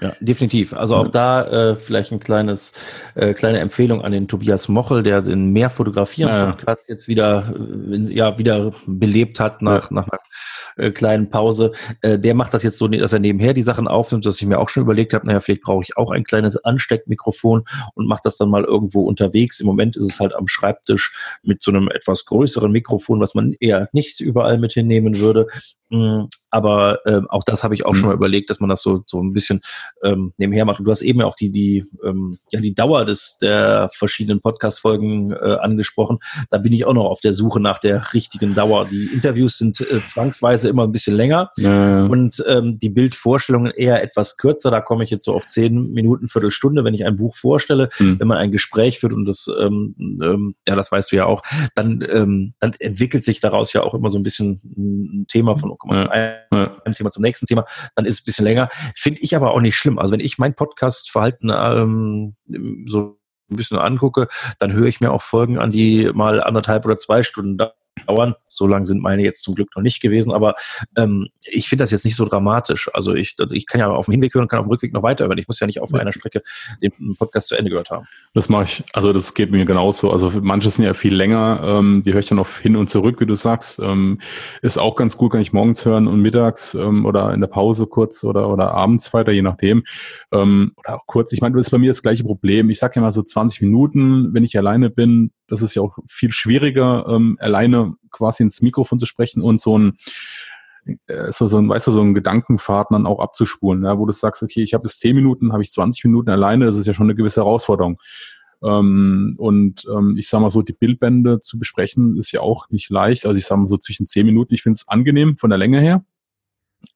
Ja, definitiv. Also auch da äh, vielleicht ein kleines, äh, kleine Empfehlung an den Tobias Mochel, der den mehr fotografieren ja. Podcast jetzt wieder, äh, ja, wieder belebt hat nach, ja. nach einer äh, kleinen Pause. Äh, der macht das jetzt so, dass er nebenher die Sachen aufnimmt, dass ich mir auch schon überlegt habe, naja, vielleicht brauche ich auch ein kleines Ansteckmikrofon und mache das dann mal irgendwo unterwegs. Im Moment ist es halt am Schreibtisch mit so einem etwas größeren Mikrofon, was man eher nicht überall mit hinnehmen würde. Aber äh, auch das habe ich auch mhm. schon mal überlegt, dass man das so, so ein bisschen ähm, nebenher macht. Und du hast eben ja auch die, die, ähm, ja, die Dauer des, der verschiedenen Podcast-Folgen äh, angesprochen. Da bin ich auch noch auf der Suche nach der richtigen Dauer. Die Interviews sind äh, zwangsweise immer ein bisschen länger ja. und ähm, die Bildvorstellungen eher etwas kürzer. Da komme ich jetzt so auf zehn Minuten, Viertelstunde, wenn ich ein Buch vorstelle. Mhm. Wenn man ein Gespräch führt und das, ähm, ähm, ja, das weißt du ja auch, dann, ähm, dann entwickelt sich daraus ja auch immer so ein bisschen ein Thema von, oh, guck mal, ja ein Thema zum nächsten Thema, dann ist es ein bisschen länger. Finde ich aber auch nicht schlimm. Also wenn ich mein Podcast-Verhalten ähm, so ein bisschen angucke, dann höre ich mir auch Folgen an, die mal anderthalb oder zwei Stunden dauern. So lang sind meine jetzt zum Glück noch nicht gewesen, aber ähm, ich finde das jetzt nicht so dramatisch. Also ich, ich kann ja auf dem Hinweg hören und kann auf dem Rückweg noch weiterhören. Ich muss ja nicht auf einer Strecke den Podcast zu Ende gehört haben. Das mache ich, also das geht mir genauso. Also manche sind ja viel länger, ähm, die höre ich dann auf hin und zurück, wie du sagst. Ähm, ist auch ganz gut, kann ich morgens hören und mittags ähm, oder in der Pause kurz oder, oder abends weiter, je nachdem. Ähm, oder auch kurz. Ich meine, das ist bei mir das gleiche Problem. Ich sage ja mal so 20 Minuten, wenn ich alleine bin, das ist ja auch viel schwieriger, ähm, alleine quasi ins Mikrofon zu sprechen und so ein äh, so, so ein, weißt du, so ein Gedankenpfad dann auch abzuspulen, ja, wo du sagst, okay, ich habe jetzt zehn Minuten, habe ich 20 Minuten alleine, das ist ja schon eine gewisse Herausforderung. Ähm, und ähm, ich sage mal so, die Bildbände zu besprechen, ist ja auch nicht leicht. Also ich sage mal so zwischen zehn Minuten, ich finde es angenehm von der Länge her.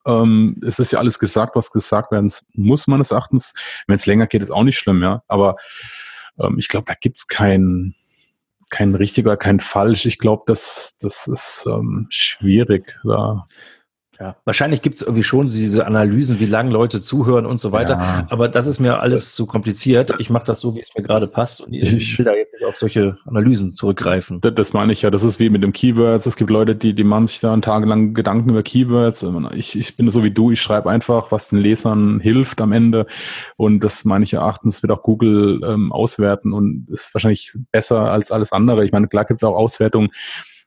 Ähm, es ist ja alles gesagt, was gesagt werden muss, meines Erachtens. Wenn es länger geht, ist auch nicht schlimm, ja. Aber ähm, ich glaube, da gibt's kein, kein richtig oder kein falsch. Ich glaube, das, das ist ähm, schwierig. Da ja, wahrscheinlich gibt es irgendwie schon diese Analysen, wie lange Leute zuhören und so weiter. Ja. Aber das ist mir alles zu kompliziert. Ich mache das so, wie es mir gerade passt. Und ich will da jetzt nicht auf solche Analysen zurückgreifen. Das, das meine ich ja. Das ist wie mit dem Keywords. Es gibt Leute, die, die machen sich da tagelang Gedanken über Keywords. Ich, ich bin so wie du. Ich schreibe einfach, was den Lesern hilft am Ende. Und das meine ich erachtens wird auch Google ähm, auswerten und ist wahrscheinlich besser als alles andere. Ich meine, klar gibt es auch Auswertungen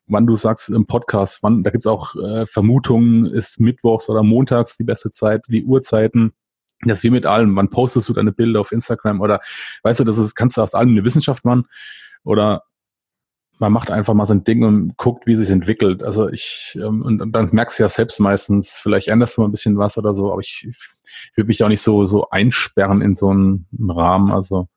wann du sagst im Podcast, wann, da gibt's auch äh, Vermutungen, ist Mittwochs oder Montags die beste Zeit, die Uhrzeiten. Das wie mit allem. Wann postest du deine Bilder auf Instagram oder weißt du, das ist, kannst du aus allem eine Wissenschaft machen oder man macht einfach mal sein Ding und guckt, wie sich entwickelt. Also ich, ähm, und, und dann merkst du ja selbst meistens, vielleicht änderst du mal ein bisschen was oder so, aber ich, ich würde mich auch nicht so, so einsperren in so einen Rahmen. Also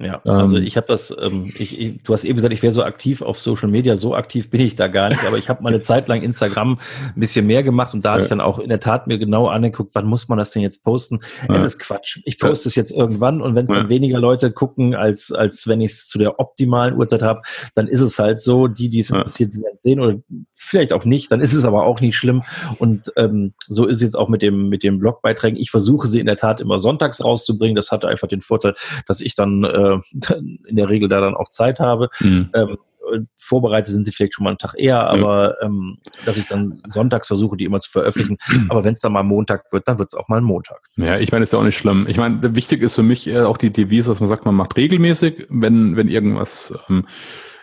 ja, also ähm, ich habe das, ähm, ich, ich, du hast eben gesagt, ich wäre so aktiv auf Social Media, so aktiv bin ich da gar nicht, aber ich habe mal eine Zeit lang Instagram ein bisschen mehr gemacht und da ja. hatte ich dann auch in der Tat mir genau angeguckt, wann muss man das denn jetzt posten? Ja. Es ist Quatsch. Ich poste es jetzt irgendwann und wenn es dann weniger Leute gucken, als, als wenn ich es zu der optimalen Uhrzeit habe, dann ist es halt so, die, die es interessiert, sie werden sehen oder vielleicht auch nicht, dann ist es aber auch nicht schlimm und ähm, so ist es jetzt auch mit dem, mit den Blogbeiträgen. Ich versuche sie in der Tat immer sonntags rauszubringen. Das hatte einfach den Vorteil, dass ich dann äh, äh, in der Regel da dann auch Zeit habe. Mhm. Ähm, vorbereitet sind sie vielleicht schon mal einen Tag eher, aber ja. ähm, dass ich dann sonntags versuche, die immer zu veröffentlichen. Aber wenn es dann mal Montag wird, dann wird es auch mal ein Montag. Ja, ich meine, ist ja auch nicht schlimm. Ich meine, wichtig ist für mich auch die Devise, dass man sagt, man macht regelmäßig, wenn, wenn irgendwas ähm,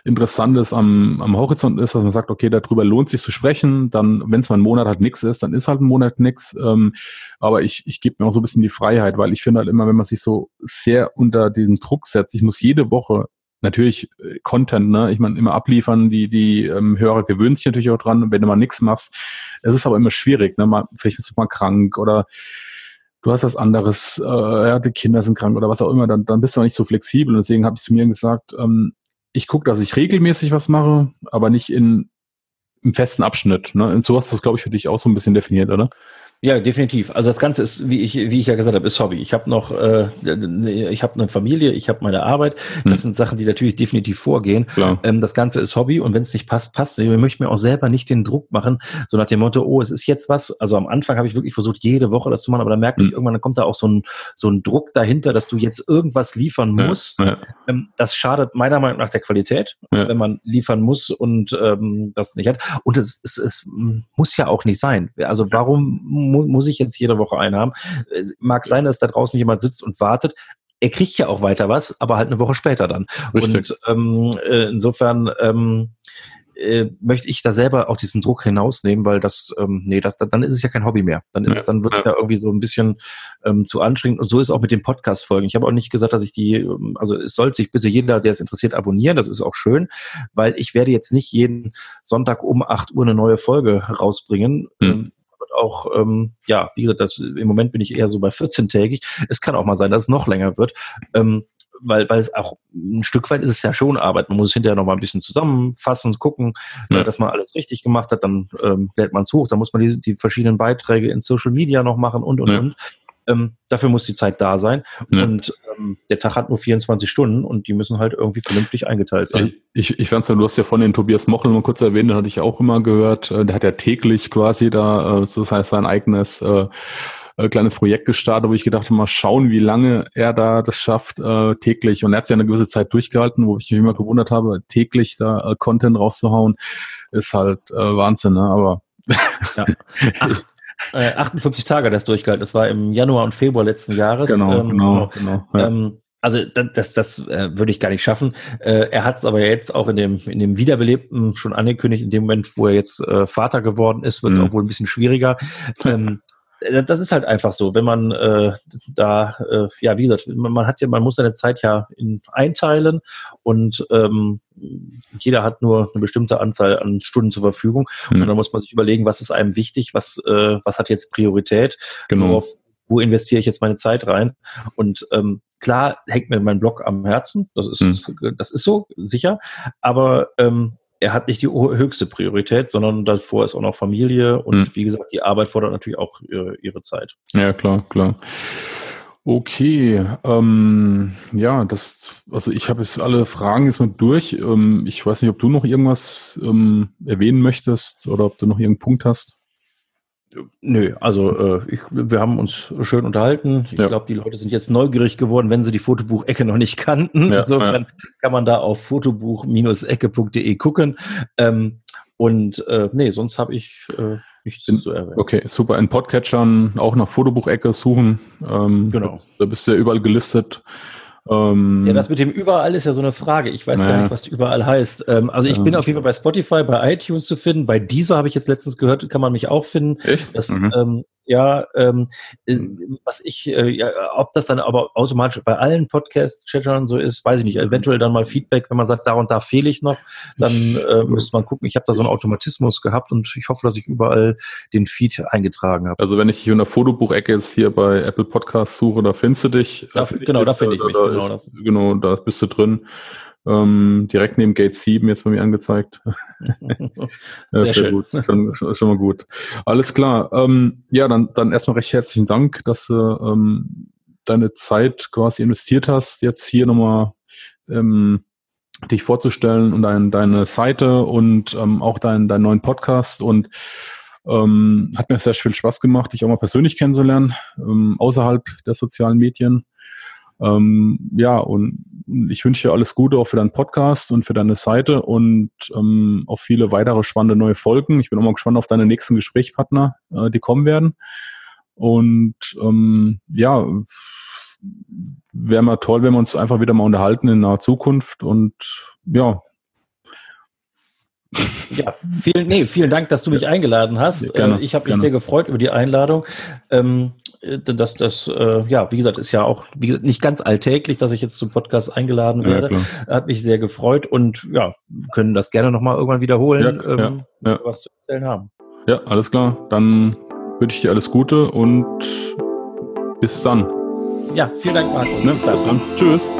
Interessantes am, am Horizont ist, dass man sagt, okay, darüber lohnt sich zu sprechen, dann, wenn es mal ein Monat halt nichts ist, dann ist halt ein Monat nichts. Ähm, aber ich, ich gebe mir auch so ein bisschen die Freiheit, weil ich finde halt immer, wenn man sich so sehr unter diesen Druck setzt, ich muss jede Woche natürlich äh, Content, ne? Ich meine, immer abliefern, die, die ähm, Hörer gewöhnen sich natürlich auch dran, wenn du mal nichts machst. Es ist aber immer schwierig, ne? Mal, vielleicht bist du mal krank oder du hast was anderes, äh, ja, die Kinder sind krank oder was auch immer, dann, dann bist du auch nicht so flexibel. Und deswegen habe ich zu mir gesagt, ähm, ich gucke, dass ich regelmäßig was mache, aber nicht in im festen Abschnitt. Ne? Und so hast du das, glaube ich, für dich auch so ein bisschen definiert, oder? Ja, definitiv. Also das Ganze ist, wie ich, wie ich ja gesagt habe, ist Hobby. Ich habe noch, äh, ich habe eine Familie, ich habe meine Arbeit. Das hm. sind Sachen, die natürlich definitiv vorgehen. Ähm, das Ganze ist Hobby und wenn es nicht passt, passt. Ich möchte mir auch selber nicht den Druck machen, so nach dem Motto, oh, es ist jetzt was. Also am Anfang habe ich wirklich versucht, jede Woche das zu machen, aber dann merke ich, hm. irgendwann dann kommt da auch so ein, so ein Druck dahinter, dass du jetzt irgendwas liefern musst. Ja, ja. Ähm, das schadet meiner Meinung nach der Qualität, ja. wenn man liefern muss und ähm, das nicht hat. Und es, es, es muss ja auch nicht sein. Also warum mu muss ich jetzt jede Woche einen haben. Mag sein, dass da draußen jemand sitzt und wartet. Er kriegt ja auch weiter was, aber halt eine Woche später dann. Richtig. Und ähm, äh, insofern ähm, äh, möchte ich da selber auch diesen Druck hinausnehmen, weil das, ähm, nee, das, dann ist es ja kein Hobby mehr. Dann ist ja, es, dann wird es ja. ja irgendwie so ein bisschen ähm, zu anstrengend. Und so ist auch mit den Podcast-Folgen. Ich habe auch nicht gesagt, dass ich die, ähm, also es sollte sich bitte jeder, der es interessiert, abonnieren. Das ist auch schön, weil ich werde jetzt nicht jeden Sonntag um 8 Uhr eine neue Folge rausbringen. Mhm auch, ähm, ja, wie gesagt, das, im Moment bin ich eher so bei 14-tägig. Es kann auch mal sein, dass es noch länger wird. Ähm, weil, weil es auch ein Stück weit ist es ja schon Arbeit. Man muss hinterher noch mal ein bisschen zusammenfassen, gucken, ja. äh, dass man alles richtig gemacht hat. Dann ähm, lädt man es hoch, dann muss man die, die verschiedenen Beiträge in Social Media noch machen und und ja. und. Ähm, dafür muss die Zeit da sein. Ja. Und ähm, der Tag hat nur 24 Stunden und die müssen halt irgendwie vernünftig eingeteilt sein. Ich, ich, ich fand's ja, du hast ja von den Tobias Mochel mal kurz erwähnt, den hatte ich auch immer gehört. Äh, der hat ja täglich quasi da, äh, so das heißt sein eigenes äh, äh, kleines Projekt gestartet, wo ich gedacht habe, mal schauen, wie lange er da das schafft, äh, täglich. Und er hat es ja eine gewisse Zeit durchgehalten, wo ich mich immer gewundert habe, täglich da äh, Content rauszuhauen, ist halt äh, Wahnsinn, ne? Aber ja. Ach, äh, 58 Tage das durchgehalten. Das war im Januar und Februar letzten Jahres. Genau, ähm, genau, genau. Ja. Ähm, also das, das, das äh, würde ich gar nicht schaffen. Äh, er hat es aber jetzt auch in dem, in dem Wiederbelebten schon angekündigt, in dem Moment, wo er jetzt äh, Vater geworden ist, wird es mhm. auch wohl ein bisschen schwieriger. Ähm, äh, das ist halt einfach so, wenn man äh, da, äh, ja, wie gesagt, man, hat ja, man muss seine Zeit ja in, einteilen und ähm, jeder hat nur eine bestimmte Anzahl an Stunden zur Verfügung mhm. und dann muss man sich überlegen, was ist einem wichtig, was, äh, was hat jetzt Priorität, genau. worauf, wo investiere ich jetzt meine Zeit rein und ähm, klar hängt mir mein Blog am Herzen, das ist, mhm. das ist so, sicher, aber ähm, er hat nicht die höchste Priorität, sondern davor ist auch noch Familie und mhm. wie gesagt, die Arbeit fordert natürlich auch ihre, ihre Zeit. Ja, klar, klar. Okay, ähm, ja, das, also ich habe jetzt alle Fragen jetzt mal durch. Ähm, ich weiß nicht, ob du noch irgendwas ähm, erwähnen möchtest oder ob du noch irgendeinen Punkt hast. Nö, also äh, ich, wir haben uns schön unterhalten. Ich ja. glaube, die Leute sind jetzt neugierig geworden, wenn sie die Fotobuchecke noch nicht kannten. Ja, Insofern ja. kann man da auf fotobuch-ecke.de gucken. Ähm, und äh, nee, sonst habe ich äh, nichts In, zu erwähnen. Okay, super. In Podcatchern auch nach Fotobuchecke suchen. Ähm, genau. Da bist du ja überall gelistet. Ähm, ja, das mit dem überall ist ja so eine Frage. Ich weiß naja. gar nicht, was überall heißt. Ähm, also ich ähm, bin auf jeden Fall bei Spotify, bei iTunes zu finden. Bei dieser habe ich jetzt letztens gehört, kann man mich auch finden. Echt? Das, mhm. ähm, ja, ähm, äh, was ich, äh, ja, ob das dann aber automatisch bei allen Podcast-Chattern so ist, weiß ich nicht. Eventuell dann mal Feedback, wenn man sagt, da und da fehle ich noch, dann äh, müsste man gucken. Ich habe da so einen Automatismus gehabt und ich hoffe, dass ich überall den Feed eingetragen habe. Also wenn ich hier in der Fotobuchecke jetzt hier bei Apple Podcasts suche, da findest du dich. Da, genau, da finde ich mich. Da genau, ist, das. genau, da bist du drin. Ähm, direkt neben Gate 7 jetzt bei mir angezeigt. sehr, sehr gut. Schon, schon, mal gut. Alles klar. Ähm, ja, dann, dann erstmal recht herzlichen Dank, dass du ähm, deine Zeit quasi investiert hast, jetzt hier nochmal ähm, dich vorzustellen und dein, deine Seite und ähm, auch deinen deinen neuen Podcast und ähm, hat mir sehr viel Spaß gemacht, dich auch mal persönlich kennenzulernen, ähm, außerhalb der sozialen Medien. Ähm, ja, und ich wünsche dir alles Gute auch für deinen Podcast und für deine Seite und ähm, auf viele weitere spannende neue Folgen. Ich bin auch mal gespannt auf deine nächsten Gesprächspartner, äh, die kommen werden. Und ähm, ja, wäre mal toll, wenn wir uns einfach wieder mal unterhalten in naher Zukunft. Und ja, ja, vielen, nee, vielen Dank, dass du mich eingeladen hast. Ja, äh, ich habe mich gerne. sehr gefreut über die Einladung. Ähm, das, das, äh, ja, wie gesagt, ist ja auch gesagt, nicht ganz alltäglich, dass ich jetzt zum Podcast eingeladen werde. Ja, Hat mich sehr gefreut und ja, können das gerne nochmal irgendwann wiederholen, ja, ähm, ja, was zu erzählen haben. Ja, alles klar. Dann wünsche ich dir alles Gute und bis dann. Ja, vielen Dank, Markus. bis dann. Bis dann. Tschüss.